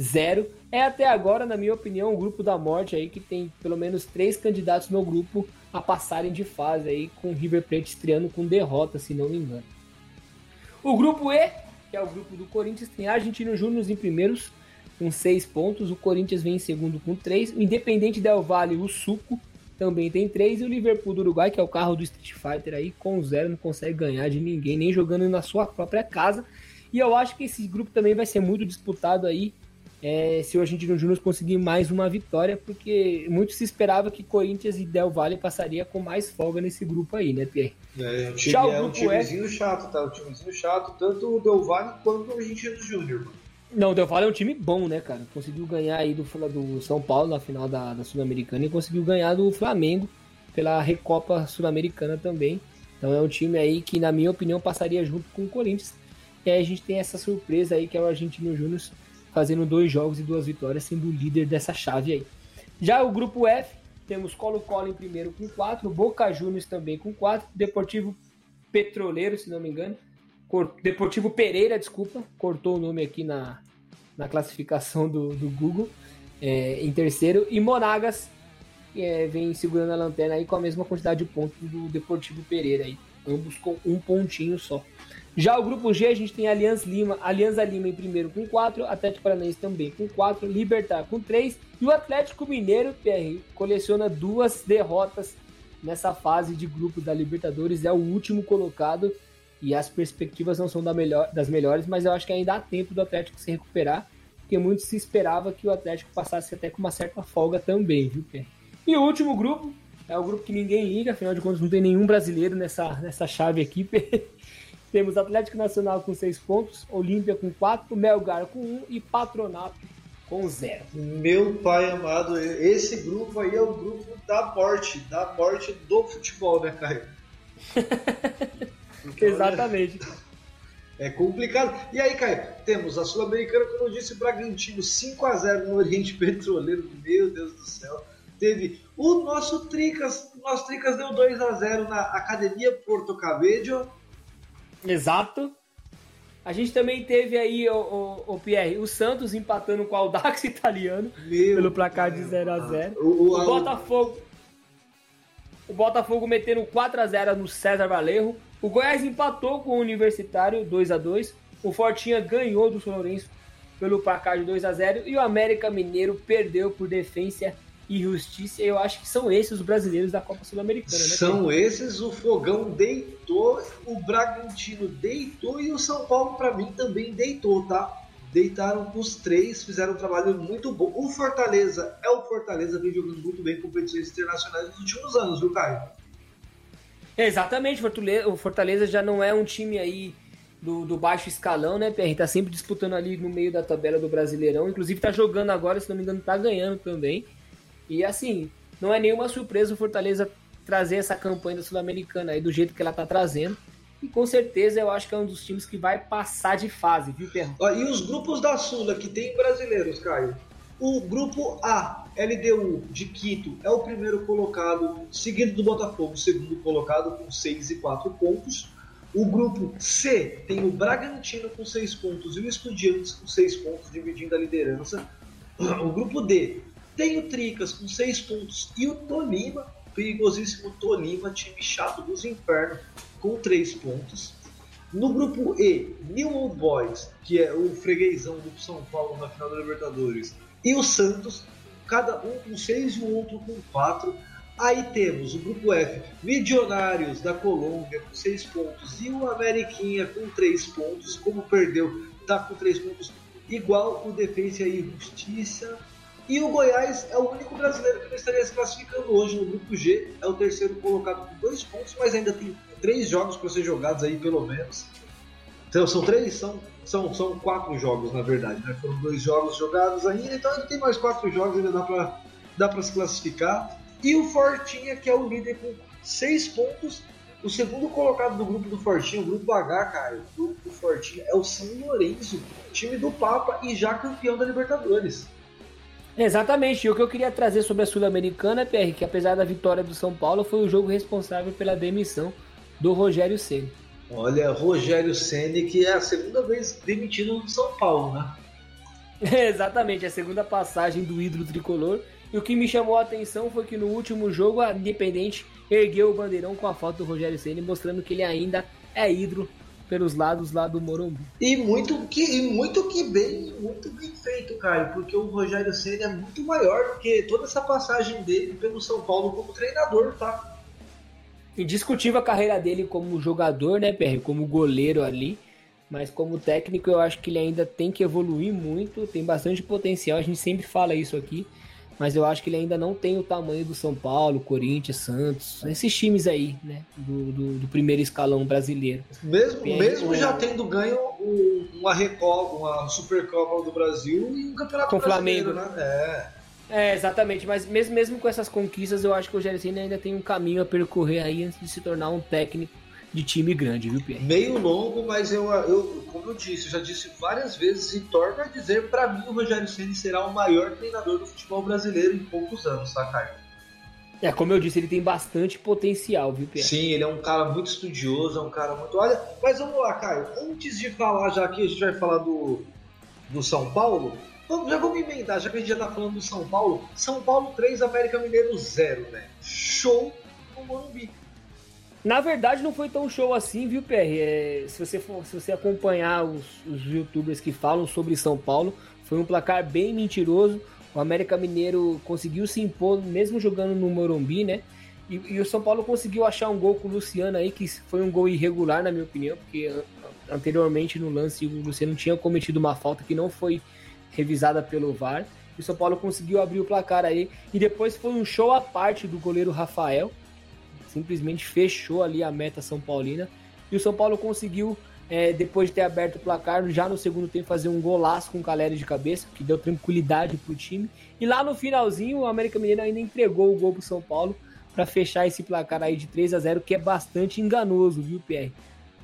0. É até agora, na minha opinião, o grupo da morte aí que tem pelo menos três candidatos no grupo a passarem de fase aí, com River Plate estreando com derrota, se não me engano. O grupo E, que é o grupo do Corinthians, tem Argentino Júnior em primeiros com 6 pontos. O Corinthians vem em segundo com 3. O Independente Del Valle, o Suco, também tem 3. E o Liverpool do Uruguai, que é o carro do Street Fighter aí, com 0, não consegue ganhar de ninguém, nem jogando na sua própria casa. E eu acho que esse grupo também vai ser muito disputado aí. É, se o Argentino Júnior conseguir mais uma vitória, porque muito se esperava que Corinthians e Del Valle passaria com mais folga nesse grupo aí, né, Pierre? É, time, Já é um timezinho F... chato, tá? Um timezinho chato, tanto o Del Valle quanto o Argentino Júnior, mano. Não, o Del Valle é um time bom, né, cara? Conseguiu ganhar aí do, do São Paulo na final da, da Sul-Americana e conseguiu ganhar do Flamengo pela Recopa Sul-Americana também. Então é um time aí que, na minha opinião, passaria junto com o Corinthians. E aí a gente tem essa surpresa aí que é o Argentino Júnior fazendo dois jogos e duas vitórias, sendo o líder dessa chave aí. Já o grupo F, temos Colo-Colo em primeiro com 4, Boca Juniors também com 4, Deportivo Petroleiro, se não me engano, Deportivo Pereira, desculpa, cortou o nome aqui na, na classificação do, do Google, é, em terceiro, e Monagas é, vem segurando a lanterna aí com a mesma quantidade de pontos do Deportivo Pereira aí, ambos com um pontinho só. Já o grupo G, a gente tem Aliança Lima, Aliança Lima em primeiro com 4, Atlético Paranaense também com 4, Libertar com 3 e o Atlético Mineiro, PR, coleciona duas derrotas nessa fase de grupo da Libertadores, é o último colocado e as perspectivas não são da melhor, das melhores, mas eu acho que ainda há tempo do Atlético se recuperar, porque muito se esperava que o Atlético passasse até com uma certa folga também, viu, Pé? E o último grupo é o grupo que ninguém liga, afinal de contas não tem nenhum brasileiro nessa, nessa chave aqui. Temos Atlético Nacional com 6 pontos, Olímpia com 4, Melgar com 1 e Patronato com 0. Meu pai amado, esse grupo aí é o grupo da morte, da morte do futebol, né, Caio? Exatamente. É complicado. E aí, Caio, temos a Sul-Americana, como eu disse, Bragantino 5x0 no Oriente Petroleiro. Meu Deus do céu. Teve o nosso Tricas, o nosso Tricas deu 2x0 na Academia Porto Cabello. Exato. A gente também teve aí, o, o, o Pierre, o Santos empatando com o Aldax italiano Meu pelo placar de 0x0. O, o, o, Botafogo. O Botafogo metendo 4x0 no César Valerro. O Goiás empatou com o Universitário 2 a 2 O Fortinha ganhou do São Lourenço pelo placar de 2 a 0 E o América Mineiro perdeu por defesa e justiça. Eu acho que são esses os brasileiros da Copa Sul-Americana, né? São esses, o Fogão deitou, o Bragantino deitou e o São Paulo, para mim, também deitou, tá? Deitaram os três, fizeram um trabalho muito bom. O Fortaleza é o Fortaleza, vem jogando muito bem em competições internacionais nos últimos anos, viu, Caio? Exatamente, o Fortaleza já não é um time aí do, do, baixo escalão, né, PR? Tá sempre disputando ali no meio da tabela do Brasileirão. Inclusive tá jogando agora, se não me engano, tá ganhando também. E assim, não é nenhuma surpresa o Fortaleza trazer essa campanha da Sul-Americana aí do jeito que ela tá trazendo. E com certeza eu acho que é um dos times que vai passar de fase, viu, Pierre? E os grupos da Sula que tem brasileiros, Caio? O grupo A, LDU de Quito, é o primeiro colocado, seguido do Botafogo, segundo colocado, com 6 e 4 pontos. O grupo C tem o Bragantino com 6 pontos e o Estudiantes com 6 pontos, dividindo a liderança. O grupo D tem o Tricas com 6 pontos e o Tolima, perigosíssimo Tolima, time chato dos infernos, com 3 pontos. No grupo E, New Old Boys, que é o freguesão do São Paulo na final da Libertadores, e o Santos, cada um com seis e o outro com quatro. Aí temos o grupo F, Milionários da Colômbia com seis pontos e o Ameriquinha com três pontos. Como perdeu, tá com três pontos, igual o Defensa e Justiça. E o Goiás é o único brasileiro que estaria se classificando hoje no grupo G. É o terceiro colocado com dois pontos, mas ainda tem três jogos para ser jogados aí, pelo menos. Então são três, são, são, são quatro jogos na verdade, né? Foram dois jogos jogados ainda, então ele tem mais quatro jogos, ainda dá para dá se classificar. E o Fortinha, que é o líder com seis pontos. O segundo colocado do grupo do Fortinha, o grupo H, cara, o grupo do Fortinha, é o São Lourenço, time do Papa e já campeão da Libertadores. Exatamente, e o que eu queria trazer sobre a Sul-Americana, PR, que apesar da vitória do São Paulo, foi o jogo responsável pela demissão do Rogério Ceni. Olha, Rogério Ceni que é a segunda vez demitido do São Paulo, né? Exatamente, a segunda passagem do ídolo tricolor. E o que me chamou a atenção foi que no último jogo a Independente ergueu o bandeirão com a foto do Rogério Ceni, mostrando que ele ainda é ídolo pelos lados lá do Morumbi. E muito que, e muito que bem, muito bem feito, Caio, porque o Rogério Ceni é muito maior do que toda essa passagem dele pelo São Paulo como treinador, tá? indiscutível a carreira dele como jogador, né, PR? Como goleiro ali. Mas como técnico, eu acho que ele ainda tem que evoluir muito, tem bastante potencial, a gente sempre fala isso aqui. Mas eu acho que ele ainda não tem o tamanho do São Paulo, Corinthians, Santos, esses times aí, né? Do, do, do primeiro escalão brasileiro. Mesmo, mesmo já tendo ganho uma Recopa, uma Supercopa do Brasil e um Campeonato Com Flamengo, né? É. É, exatamente, mas mesmo, mesmo com essas conquistas, eu acho que o Gersine ainda tem um caminho a percorrer aí antes de se tornar um técnico de time grande, viu, Pierre? Meio longo, mas eu, eu como eu disse, eu já disse várias vezes e torno a dizer, para mim o Rogério Ceni será o maior treinador do futebol brasileiro em poucos anos, tá, Caio? É, como eu disse, ele tem bastante potencial, viu, Pierre? Sim, ele é um cara muito estudioso, é um cara muito. Olha, mas vamos lá, Caio. Antes de falar, já que a gente vai falar do, do São Paulo, já vamos emendar, já que a gente já tá falando do São Paulo. São Paulo 3, América Mineiro 0, né? Show no Morumbi. Na verdade, não foi tão show assim, viu, PR? É, se, você for, se você acompanhar os, os youtubers que falam sobre São Paulo, foi um placar bem mentiroso. O América Mineiro conseguiu se impor, mesmo jogando no Morumbi, né? E, e, o São Paulo conseguiu achar um gol com o Luciano aí, que foi um gol irregular, na minha opinião, porque anteriormente no lance o Luciano tinha cometido uma falta que não foi revisada pelo VAR. E o São Paulo conseguiu abrir o placar aí. E depois foi um show à parte do goleiro Rafael. Simplesmente fechou ali a meta São Paulina. E o São Paulo conseguiu, é, depois de ter aberto o placar, já no segundo tempo, fazer um golaço com o Caleri de cabeça, que deu tranquilidade pro time. E lá no finalzinho, o América Mineiro ainda entregou o gol pro São Paulo para fechar esse placar aí de 3 a 0 que é bastante enganoso, viu, Pierre?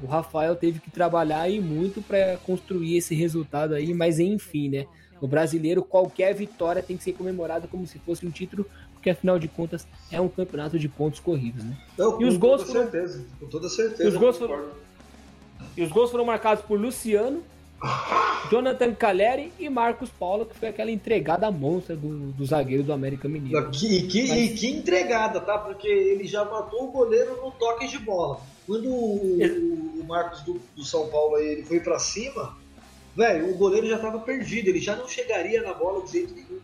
O Rafael teve que trabalhar aí muito para construir esse resultado aí, mas enfim, né? O brasileiro, qualquer vitória tem que ser comemorada como se fosse um título, porque afinal de contas é um campeonato de pontos corridos, né? Não, e os gols toda foram... certeza, com toda certeza. Os gols foram... E os gols foram marcados por Luciano, Jonathan Caleri e Marcos Paulo, que foi aquela entregada monstra do, do zagueiro do América Mineiro. Que, que, Mas... E que entregada, tá? Porque ele já matou o goleiro no toque de bola. Quando o, o Marcos do, do, São Paulo aí, ele foi para cima, velho, o goleiro já tava perdido, ele já não chegaria na bola de jeito nenhum.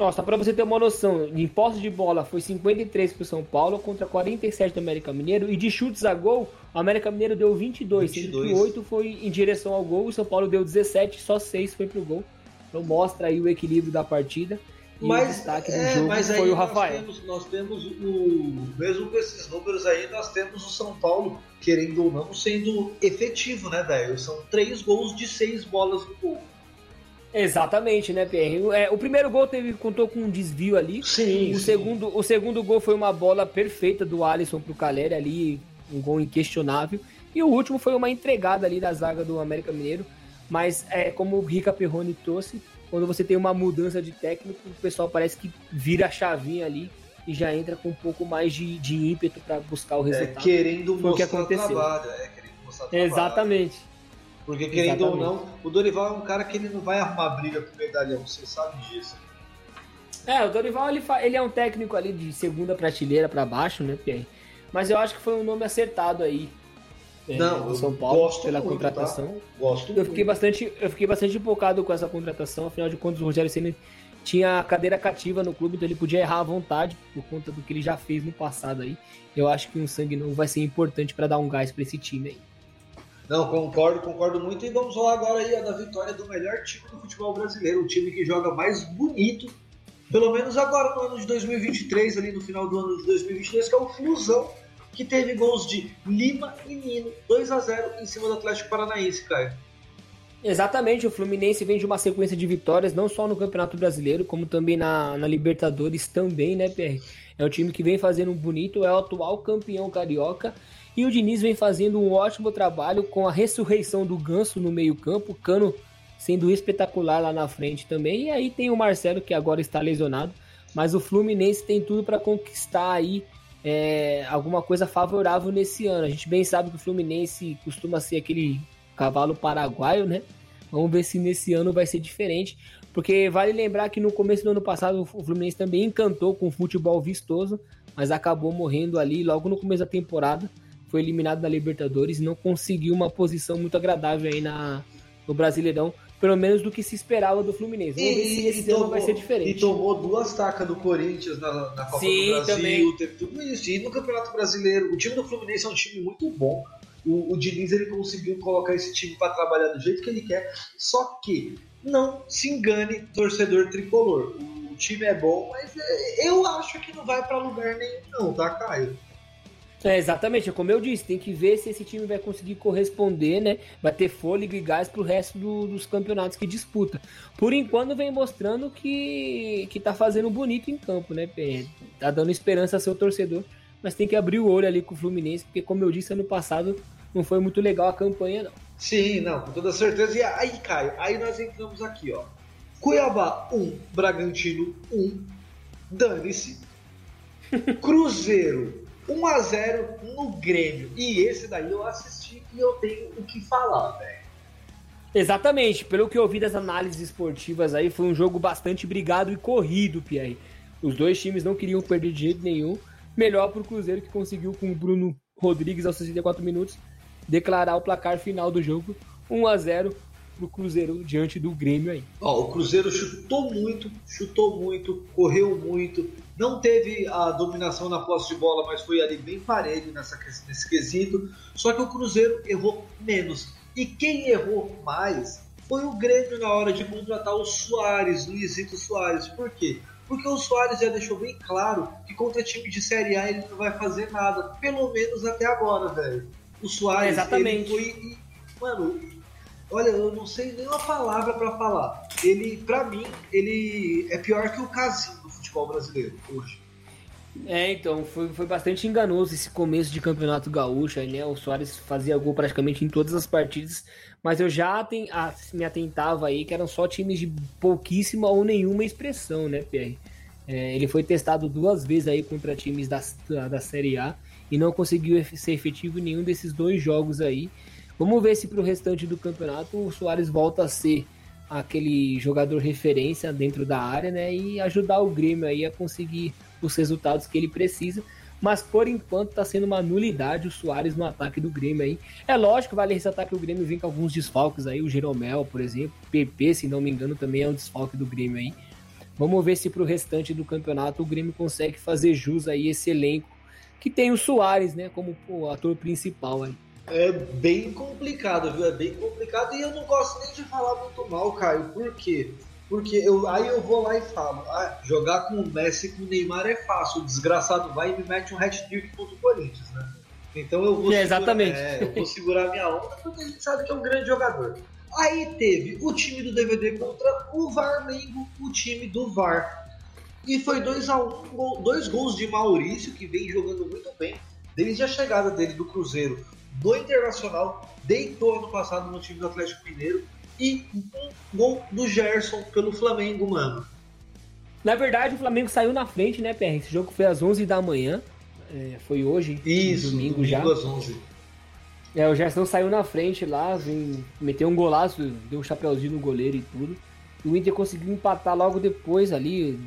Nossa, para você ter uma noção, em posse de bola foi 53 para o São Paulo contra 47 do América Mineiro e de chutes a gol, o América Mineiro deu 22, 22. sendo que 8 foi em direção ao gol, o São Paulo deu 17, só 6 foi pro gol. Então mostra aí o equilíbrio da partida. E mas, o destaque do é, jogo mas foi o Rafael. Nós temos, nós temos o. Mesmo com esses números aí, nós temos o São Paulo, querendo ou não, sendo efetivo, né, velho? São três gols de seis bolas no gol. Exatamente, né, Pierre? É, o primeiro gol teve, contou com um desvio ali. Sim. O, sim. Segundo, o segundo gol foi uma bola perfeita do Alisson pro Caleri ali, um gol inquestionável. E o último foi uma entregada ali da zaga do América Mineiro. Mas é como o Rica Perrone trouxe, quando você tem uma mudança de técnico, o pessoal parece que vira a chavinha ali e já entra com um pouco mais de, de ímpeto para buscar o é, resultado. É, querendo mostrar que aconteceu. trabalho, é, querendo mostrar trabalho. Exatamente. Porque querendo Exatamente. ou não, o Dorival é um cara que ele não vai arrumar briga com o medalhão, você sabe disso. É, o Dorival ele, ele é um técnico ali de segunda prateleira para baixo, né, Pierre? Mas eu acho que foi um nome acertado aí. É, não, São Paulo gosto pela muito, tá? contratação. Tá? Gosto. Eu fiquei muito. bastante, eu fiquei bastante empolgado com essa contratação, afinal de contas o Rogério Ceni tinha a cadeira cativa no clube, então ele podia errar à vontade por conta do que ele já fez no passado aí. Eu acho que um sangue novo vai ser importante para dar um gás para esse time aí. Não, concordo, concordo muito. E vamos falar agora aí da vitória do melhor time do futebol brasileiro, o time que joga mais bonito, pelo menos agora no ano de 2023, ali no final do ano de 2023, que é o Flusão, que teve gols de Lima e Nino, 2 a 0 em cima do Atlético Paranaense, Caio. Exatamente, o Fluminense vem de uma sequência de vitórias, não só no Campeonato Brasileiro, como também na, na Libertadores, também, né, PR? É um time que vem fazendo um bonito, é o atual campeão carioca e o Diniz vem fazendo um ótimo trabalho com a ressurreição do Ganso no meio-campo, Cano sendo espetacular lá na frente também. E aí tem o Marcelo que agora está lesionado, mas o Fluminense tem tudo para conquistar aí é, alguma coisa favorável nesse ano. A gente bem sabe que o Fluminense costuma ser aquele cavalo paraguaio, né? Vamos ver se nesse ano vai ser diferente, porque vale lembrar que no começo do ano passado o Fluminense também encantou com o futebol vistoso, mas acabou morrendo ali logo no começo da temporada foi eliminado da Libertadores e não conseguiu uma posição muito agradável aí na, no Brasileirão, pelo menos do que se esperava do Fluminense. Vamos e, ver se esse tomou, ano vai ser diferente. E tomou duas tacas do Corinthians na, na Copa Sim, do Brasil, também. teve tudo isso. E no Campeonato Brasileiro, o time do Fluminense é um time muito bom. O, o Diniz ele conseguiu colocar esse time para trabalhar do jeito que ele quer, só que não se engane, torcedor tricolor. O, o time é bom, mas é, eu acho que não vai para lugar nenhum, não, tá, Caio? É, exatamente, como eu disse, tem que ver se esse time vai conseguir corresponder, né? Vai ter fôlego e gás pro resto do, dos campeonatos que disputa. Por enquanto vem mostrando que, que tá fazendo bonito em campo, né? Tá dando esperança ao seu torcedor, mas tem que abrir o olho ali com o Fluminense, porque como eu disse ano passado, não foi muito legal a campanha, não. Sim, não, com toda certeza. E aí, Caio, aí nós entramos aqui, ó. Cuiabá 1, Bragantino 1, dane-se. Cruzeiro 1 a 0 no Grêmio. E esse daí eu assisti e eu tenho o que falar, velho. Exatamente, pelo que eu vi das análises esportivas aí, foi um jogo bastante brigado e corrido, Pierre. Os dois times não queriam perder de jeito nenhum. Melhor pro Cruzeiro que conseguiu com o Bruno Rodrigues aos 64 minutos declarar o placar final do jogo 1 a 0 pro Cruzeiro diante do Grêmio aí. Ó, o Cruzeiro chutou muito, chutou muito, correu muito, não teve a dominação na posse de bola, mas foi ali bem parelho nessa, nesse quesito. Só que o Cruzeiro errou menos. E quem errou mais foi o Grêmio na hora de contratar o Soares, Luizito Soares. Por quê? Porque o Soares já deixou bem claro que contra time de Série A ele não vai fazer nada, pelo menos até agora, velho. O Soares, Exatamente. ele foi. Mano, Olha, eu não sei nem uma palavra para falar. Ele, para mim, ele é pior que o Casim do futebol brasileiro hoje. É, então, foi, foi bastante enganoso esse começo de campeonato gaúcho, né? O Soares fazia gol praticamente em todas as partidas, mas eu já tem, me atentava aí que eram só times de pouquíssima ou nenhuma expressão, né, Pierre? É, ele foi testado duas vezes aí contra times da, da Série A e não conseguiu ser efetivo em nenhum desses dois jogos aí. Vamos ver se para o restante do campeonato o Soares volta a ser aquele jogador referência dentro da área, né? E ajudar o Grêmio aí a conseguir os resultados que ele precisa. Mas por enquanto está sendo uma nulidade o Soares no ataque do Grêmio aí. É lógico, vale ressaltar que o Grêmio vem com alguns desfalques aí, o Jeromel, por exemplo, PP, se não me engano, também é um desfalque do Grêmio aí. Vamos ver se para o restante do campeonato o Grêmio consegue fazer jus aí esse elenco que tem o Soares, né, como o ator principal aí. É bem complicado, viu? É bem complicado e eu não gosto nem de falar muito mal, Caio. Por quê? Porque eu, aí eu vou lá e falo, ah, jogar com o Messi e com o Neymar é fácil, o desgraçado vai e me mete um hat-trick contra o Corinthians, né? Então eu vou, é, exatamente. Segurar, é, eu vou segurar minha onda porque a gente sabe que é um grande jogador. Aí teve o time do DVD contra o Varmengo, o time do VAR. E foi 2 a 1 um, dois gols de Maurício, que vem jogando muito bem, desde a chegada dele do Cruzeiro no Internacional, deitou ano passado no time do Atlético Mineiro e um gol do Gerson pelo Flamengo, mano. Na verdade, o Flamengo saiu na frente, né, PR? Esse jogo foi às 11 da manhã. É, foi hoje, Isso, domingo, domingo já. às 11. É, o Gerson saiu na frente lá, meteu um golaço, deu um chapéuzinho no goleiro e tudo. E o Inter conseguiu empatar logo depois ali.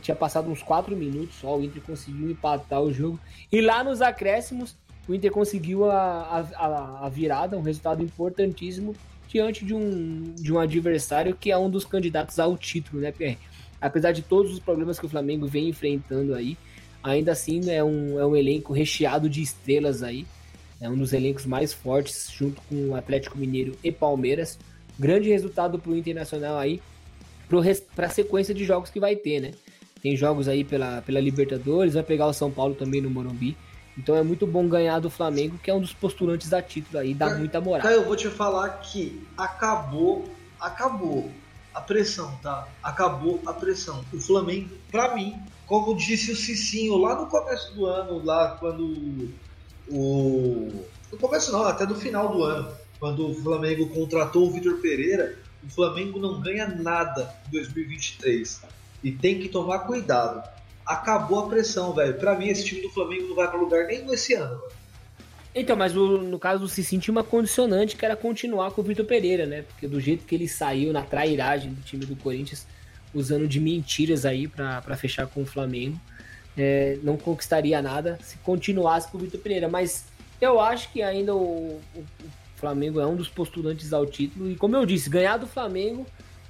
Tinha passado uns 4 minutos só, o Inter conseguiu empatar o jogo. E lá nos acréscimos, o Inter conseguiu a, a, a virada, um resultado importantíssimo diante de um, de um adversário que é um dos candidatos ao título, né, Pierre? Apesar de todos os problemas que o Flamengo vem enfrentando aí, ainda assim é um, é um elenco recheado de estrelas aí. É um dos elencos mais fortes, junto com o Atlético Mineiro e Palmeiras. Grande resultado para o Internacional aí, para a sequência de jogos que vai ter, né? Tem jogos aí pela, pela Libertadores, vai pegar o São Paulo também no Morumbi. Então é muito bom ganhar do Flamengo, que é um dos postulantes a título aí, dá muita moral. Cara, eu vou te falar que acabou, acabou a pressão, tá? Acabou a pressão. O Flamengo, para mim, como disse o Cicinho lá no começo do ano, lá quando o. No começo não, até no final do ano, quando o Flamengo contratou o Vitor Pereira, o Flamengo não ganha nada em 2023. E tem que tomar cuidado acabou a pressão, velho. Pra mim, esse time do Flamengo não vai pra lugar nenhum esse ano. Então, mas o, no caso do Cicinho tinha uma condicionante que era continuar com o Vitor Pereira, né? Porque do jeito que ele saiu na trairagem do time do Corinthians, usando de mentiras aí para fechar com o Flamengo, é, não conquistaria nada se continuasse com o Vitor Pereira. Mas eu acho que ainda o, o, o Flamengo é um dos postulantes ao título. E como eu disse, ganhar do Flamengo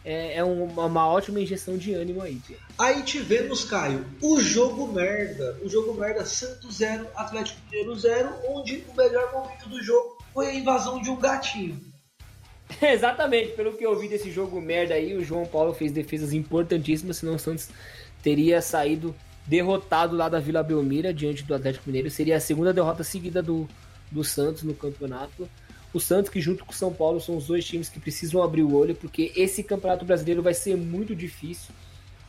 é, é uma, uma, ótima injeção de ânimo aí. Tia. Aí tivemos, Caio, o jogo merda. O jogo merda Santos 0, Atlético Mineiro 0, onde o melhor momento do jogo foi a invasão de um gatinho. Exatamente, pelo que eu vi desse jogo merda aí, o João Paulo fez defesas importantíssimas, senão o Santos teria saído derrotado lá da Vila Belmira diante do Atlético Mineiro. Seria a segunda derrota seguida do, do Santos no campeonato. O Santos, que junto com o São Paulo são os dois times que precisam abrir o olho, porque esse campeonato brasileiro vai ser muito difícil.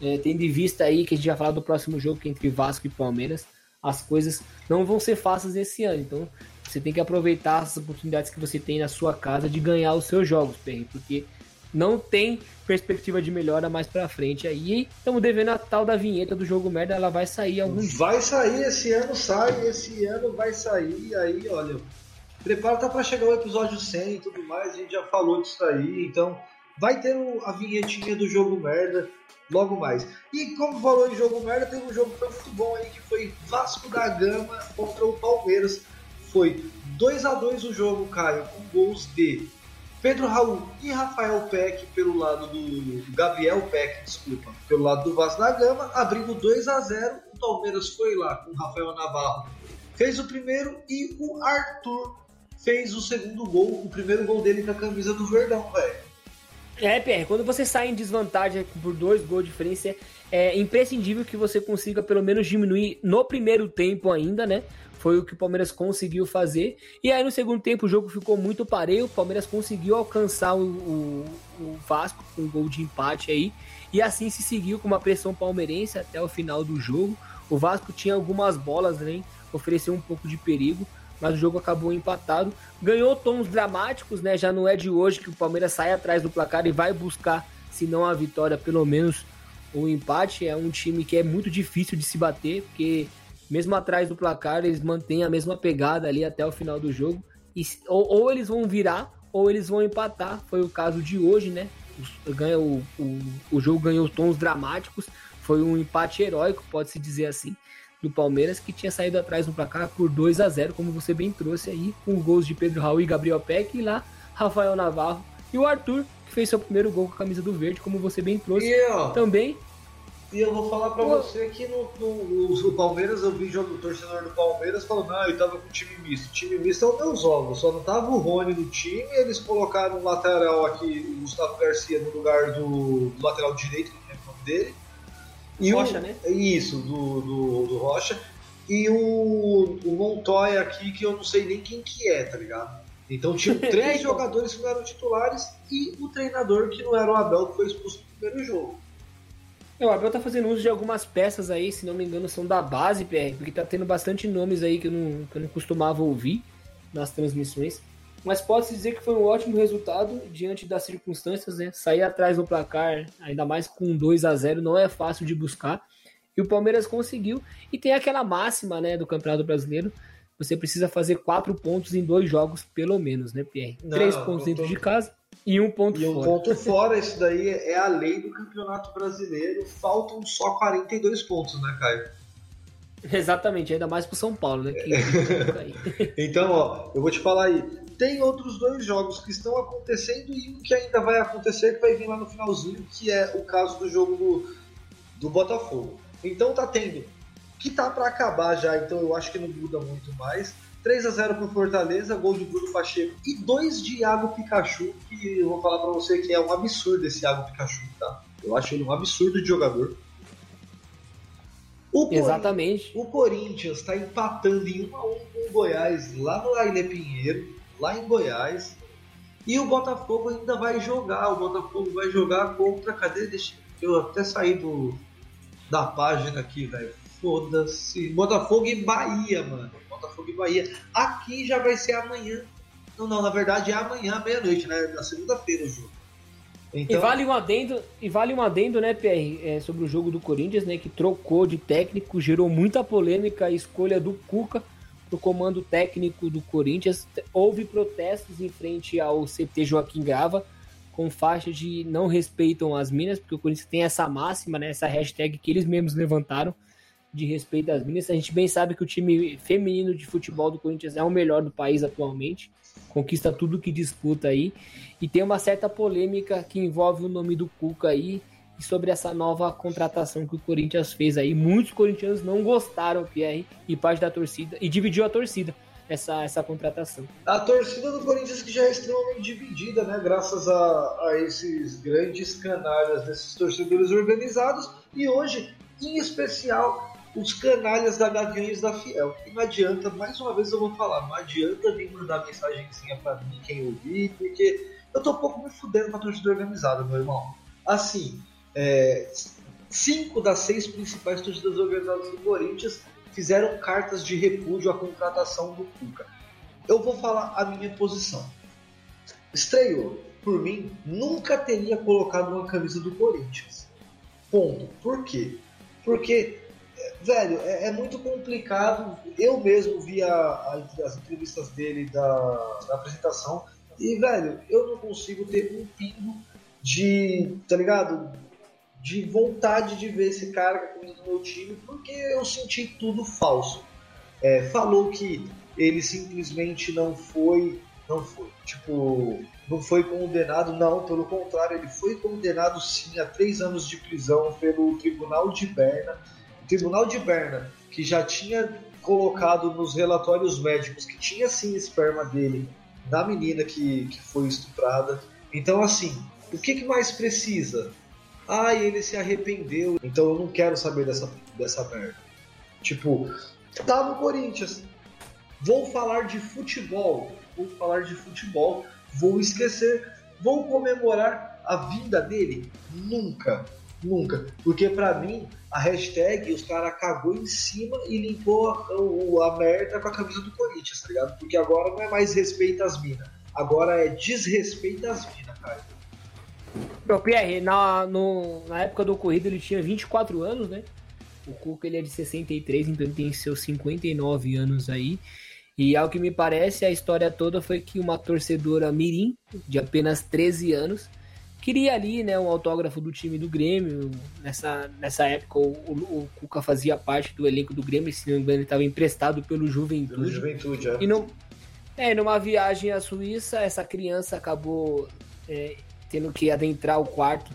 É, tendo em vista aí que a gente vai falar do próximo jogo que é entre Vasco e Palmeiras, as coisas não vão ser fáceis esse ano. Então você tem que aproveitar as oportunidades que você tem na sua casa de ganhar os seus jogos, Perry, porque não tem perspectiva de melhora mais pra frente aí. Estamos devendo a tal da vinheta do jogo merda, ela vai sair algum dia. Vai sair, esse ano sai, esse ano vai sair, aí olha, Prepara tá para chegar o episódio 100 e tudo mais, a gente já falou disso aí, então vai ter a vinhetinha do jogo merda logo mais. E como falou em jogo merda, tem um jogo muito bom aí que foi Vasco da Gama contra o Palmeiras. Foi 2 a 2 o jogo, Caio, com gols de Pedro Raul e Rafael Peck pelo lado do Gabriel Peck, desculpa, pelo lado do Vasco da Gama, abrindo 2 a 0. O Palmeiras foi lá com Rafael Navarro, fez o primeiro e o Arthur fez o segundo gol, o primeiro gol dele com a camisa do Verdão, velho. É, Pierre, quando você sai em desvantagem por dois gols de diferença, é imprescindível que você consiga pelo menos diminuir no primeiro tempo ainda, né? Foi o que o Palmeiras conseguiu fazer. E aí no segundo tempo o jogo ficou muito pareio. O Palmeiras conseguiu alcançar o, o, o Vasco com um gol de empate aí. E assim se seguiu com uma pressão palmeirense até o final do jogo. O Vasco tinha algumas bolas, né? Ofereceu um pouco de perigo, mas o jogo acabou empatado. Ganhou tons dramáticos, né? Já não é de hoje que o Palmeiras sai atrás do placar e vai buscar, se não a vitória, pelo menos o empate. É um time que é muito difícil de se bater, porque mesmo atrás do placar, eles mantêm a mesma pegada ali até o final do jogo. E, ou, ou eles vão virar, ou eles vão empatar. Foi o caso de hoje, né? Ganha, o, o, o jogo ganhou tons dramáticos. Foi um empate heróico, pode-se dizer assim, do Palmeiras, que tinha saído atrás no placar por 2 a 0 como você bem trouxe aí, com gols de Pedro Raul e Gabriel Peck, e lá Rafael Navarro e o Arthur, que fez seu primeiro gol com a camisa do verde, como você bem trouxe. E, ó, também e eu vou falar pra Pô. você que no, no, no, Palmeiras eu vi jogo do torcedor do Palmeiras falando, não, ele tava com time misto. time misto é o meus ovos, só não tava o Rony no time, eles colocaram um lateral aqui, o Gustavo Garcia, no lugar do, do lateral direito, que não lembro o nome dele. E Rocha, o, né? Isso, do, do, do Rocha. E o, o Montoya aqui, que eu não sei nem quem que é, tá ligado? Então tinha três jogadores que não eram titulares e o treinador que não era o Abel, que foi expulso no primeiro jogo. É, o Abel tá fazendo uso de algumas peças aí, se não me engano, são da base, PR, porque tá tendo bastante nomes aí que eu não, que eu não costumava ouvir nas transmissões. Mas pode-se dizer que foi um ótimo resultado diante das circunstâncias, né? Sair atrás no placar, ainda mais com 2 a 0 não é fácil de buscar. E o Palmeiras conseguiu. E tem aquela máxima, né, do Campeonato Brasileiro. Você precisa fazer quatro pontos em dois jogos, pelo menos, né, Pierre? Não, Três pontos dentro tô... de casa e um ponto e fora. um ponto fora, isso daí é a lei do Campeonato Brasileiro. Faltam só 42 pontos, né, Caio? Exatamente, ainda mais pro São Paulo, né? Que... então, ó, eu vou te falar aí. Tem outros dois jogos que estão acontecendo e um que ainda vai acontecer, que vai vir lá no finalzinho, que é o caso do jogo do, do Botafogo. Então tá tendo, que tá para acabar já, então eu acho que não muda muito mais 3 a 0 pro Fortaleza, gol de Bruno Pacheco e dois de Iago Pikachu, que eu vou falar para você que é um absurdo esse Iago Pikachu, tá? Eu acho ele um absurdo de jogador. O Exatamente. o Corinthians está empatando em 1 a 1 com o Goiás lá no Aile Pinheiro, lá em Goiás. E o Botafogo ainda vai jogar. O Botafogo vai jogar contra. Cadê? Deixa eu até sair do, da página aqui, velho. Foda-se. Botafogo e Bahia, mano. Botafogo e Bahia. Aqui já vai ser amanhã. Não, não, na verdade é amanhã, meia-noite, né? Na segunda-feira o jogo. Então... E vale um adendo, e vale um adendo, né, PR, é, sobre o jogo do Corinthians, né, que trocou de técnico, gerou muita polêmica a escolha do Cuca pro comando técnico do Corinthians. Houve protestos em frente ao CT Joaquim Grava com faixa de não respeitam as minas, porque o Corinthians tem essa máxima, né, essa hashtag que eles mesmos levantaram de respeito às minas. A gente bem sabe que o time feminino de futebol do Corinthians é o melhor do país atualmente, conquista tudo que disputa aí, e tem uma certa polêmica que envolve o nome do Cuca aí e sobre essa nova contratação que o Corinthians fez aí. Muitos corintianos não gostaram, Pierre, e parte da torcida, e dividiu a torcida. Essa, essa contratação. A torcida do Corinthians que já é extremamente dividida, né? Graças a, a esses grandes canalhas desses torcedores organizados. E hoje, em especial, os canalhas da Gaviões da Fiel. E não adianta, mais uma vez eu vou falar, não adianta vir mandar mensagenzinha pra mim, quem ouvir, porque eu tô um pouco me fudendo com a torcida organizada, meu irmão. Assim, é, cinco das seis principais torcidas organizadas do Corinthians fizeram cartas de repúdio à contratação do Cuca. Eu vou falar a minha posição. Estreou, por mim, nunca teria colocado uma camisa do Corinthians. Ponto. Por quê? Porque velho, é, é, muito complicado. Eu mesmo vi a, a, as entrevistas dele da, da, apresentação e, velho, eu não consigo ter um pingo de, tá ligado? De vontade de ver esse cara no meu time, porque eu senti tudo falso. É, falou que ele simplesmente não foi, não foi, tipo, não foi condenado, não, pelo contrário, ele foi condenado sim a três anos de prisão pelo Tribunal de Berna Tribunal de Berna, que já tinha colocado nos relatórios médicos que tinha sim esperma dele da menina que, que foi estuprada. Então, assim, o que, que mais precisa? Ah, ele se arrependeu, então eu não quero saber dessa, dessa merda. Tipo, tá no Corinthians. Vou falar de futebol. Vou falar de futebol. Vou esquecer. Vou comemorar a vinda dele? Nunca. Nunca. Porque para mim, a hashtag, os caras cagou em cima e limpou a, a, merda com a camisa do Corinthians, tá ligado? Porque agora não é mais respeito às minas. Agora é desrespeito às minas, cara. Meu, Pierre, na, no, na época do ocorrido ele tinha 24 anos, né? O Cuca ele é de 63, então ele tem seus 59 anos aí. E ao que me parece, a história toda foi que uma torcedora Mirim, de apenas 13 anos, queria ali, né, um autógrafo do time do Grêmio. Nessa, nessa época, o, o, o Cuca fazia parte do elenco do Grêmio, se não me engano, ele estava emprestado pelo Juventude. Pelo Juventude, é. E no, é, numa viagem à Suíça, essa criança acabou é, tendo que adentrar o quarto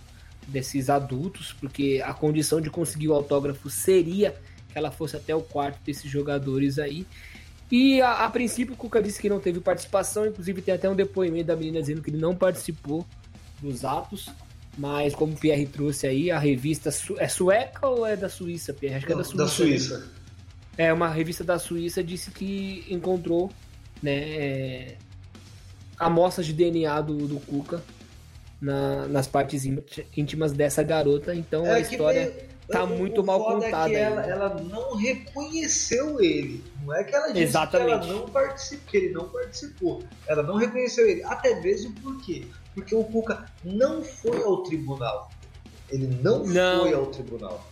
desses adultos, porque a condição de conseguir o autógrafo seria que ela fosse até o quarto desses jogadores aí. E a, a, princípio o Cuca disse que não teve participação, inclusive tem até um depoimento da menina dizendo que ele não participou dos atos. Mas como o Pierre trouxe aí, a revista é sueca ou é da Suíça, Pierre? Acho que é da Suíça. Da Suíça. É, uma revista da Suíça disse que encontrou né, amostras de DNA do, do Cuca na, nas partes íntimas dessa garota. Então é a história tá o, muito o mal contada. É que ela, ela, não reconheceu ele. Não é que ela disse Exatamente. que ela não participou, que ele não participou. Ela não reconheceu ele. Até mesmo por quê? Porque o Cuca não foi ao tribunal. Ele não, não. foi ao tribunal.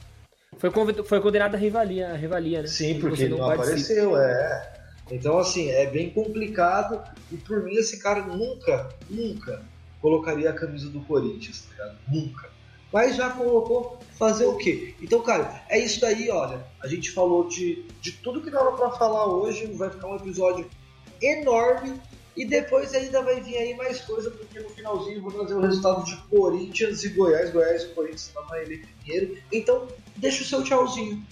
Foi, foi condenado a rivalia, a rivalia, né? Sim, porque ele não, não apareceu, é. Então, assim, é bem complicado. E por mim, esse cara nunca, nunca colocaria a camisa do Corinthians, tá ligado? Nunca. Mas já colocou fazer o quê? Então, cara, é isso daí, olha. A gente falou de, de tudo que dava para falar hoje. Vai ficar um episódio enorme e depois ainda vai vir aí mais coisa, porque no finalzinho eu vou trazer o resultado de Corinthians e Goiás. Goiás e Corinthians estão na Ilha Pinheiro. Então, deixa o seu tchauzinho.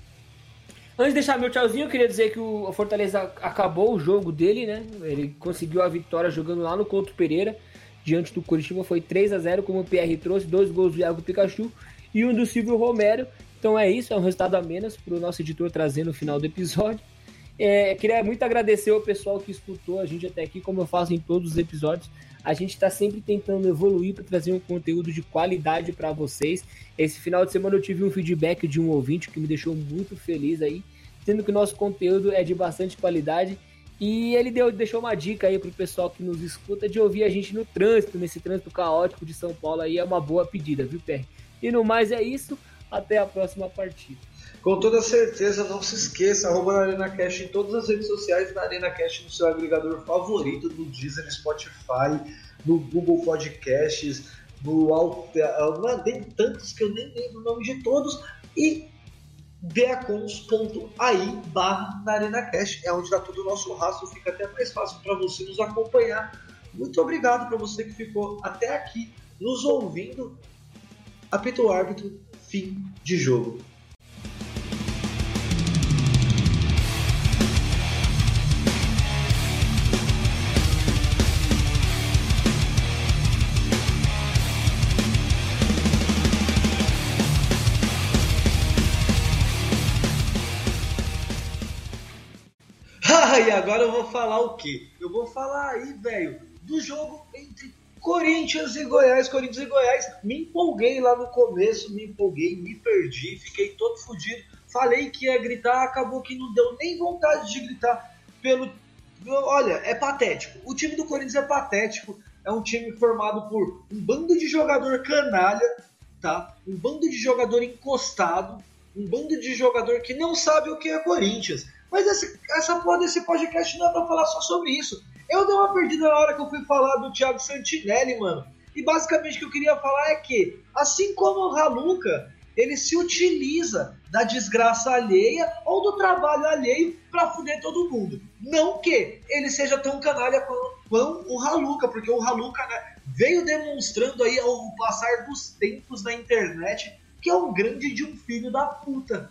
Antes de deixar meu tchauzinho, eu queria dizer que o Fortaleza acabou o jogo dele, né? Ele conseguiu a vitória jogando lá no Couto Pereira, diante do Curitiba. Foi 3 a 0 como o PR trouxe, dois gols do Iago Pikachu e um do Silvio Romero. Então é isso, é um resultado a menos para o nosso editor trazer no final do episódio. É, queria muito agradecer ao pessoal que escutou a gente até aqui, como eu faço em todos os episódios. A gente está sempre tentando evoluir para trazer um conteúdo de qualidade para vocês. Esse final de semana eu tive um feedback de um ouvinte que me deixou muito feliz aí, sendo que o nosso conteúdo é de bastante qualidade. E ele deu, deixou uma dica aí pro pessoal que nos escuta de ouvir a gente no trânsito, nesse trânsito caótico de São Paulo aí, é uma boa pedida, viu, Pé? E no mais é isso, até a próxima partida. Com toda certeza, não se esqueça, arroba na Arena Cash em todas as redes sociais, na Arena Cash no seu agregador favorito, no Deezer, Spotify, no Google Podcasts, no Alta, tem tantos que eu nem lembro o nome de todos, e beacons.ai barra na Arena Cash, é onde está todo o nosso rastro, fica até mais fácil para você nos acompanhar. Muito obrigado para você que ficou até aqui nos ouvindo. Apito o árbitro, fim de jogo. Agora eu vou falar o quê? Eu vou falar aí, velho, do jogo entre Corinthians e Goiás. Corinthians e Goiás. Me empolguei lá no começo, me empolguei, me perdi, fiquei todo fodido. Falei que ia gritar, acabou que não deu nem vontade de gritar pelo. Olha, é patético. O time do Corinthians é patético. É um time formado por um bando de jogador canalha, tá? Um bando de jogador encostado, um bando de jogador que não sabe o que é Corinthians. Mas essa, essa porra desse podcast não é pra falar só sobre isso. Eu dei uma perdida na hora que eu fui falar do Thiago Santinelli, mano. E basicamente o que eu queria falar é que, assim como o Raluca, ele se utiliza da desgraça alheia ou do trabalho alheio para fuder todo mundo. Não que ele seja tão canalha quanto o Raluca, porque o Raluca né, veio demonstrando aí ao passar dos tempos na internet que é um grande de um filho da puta.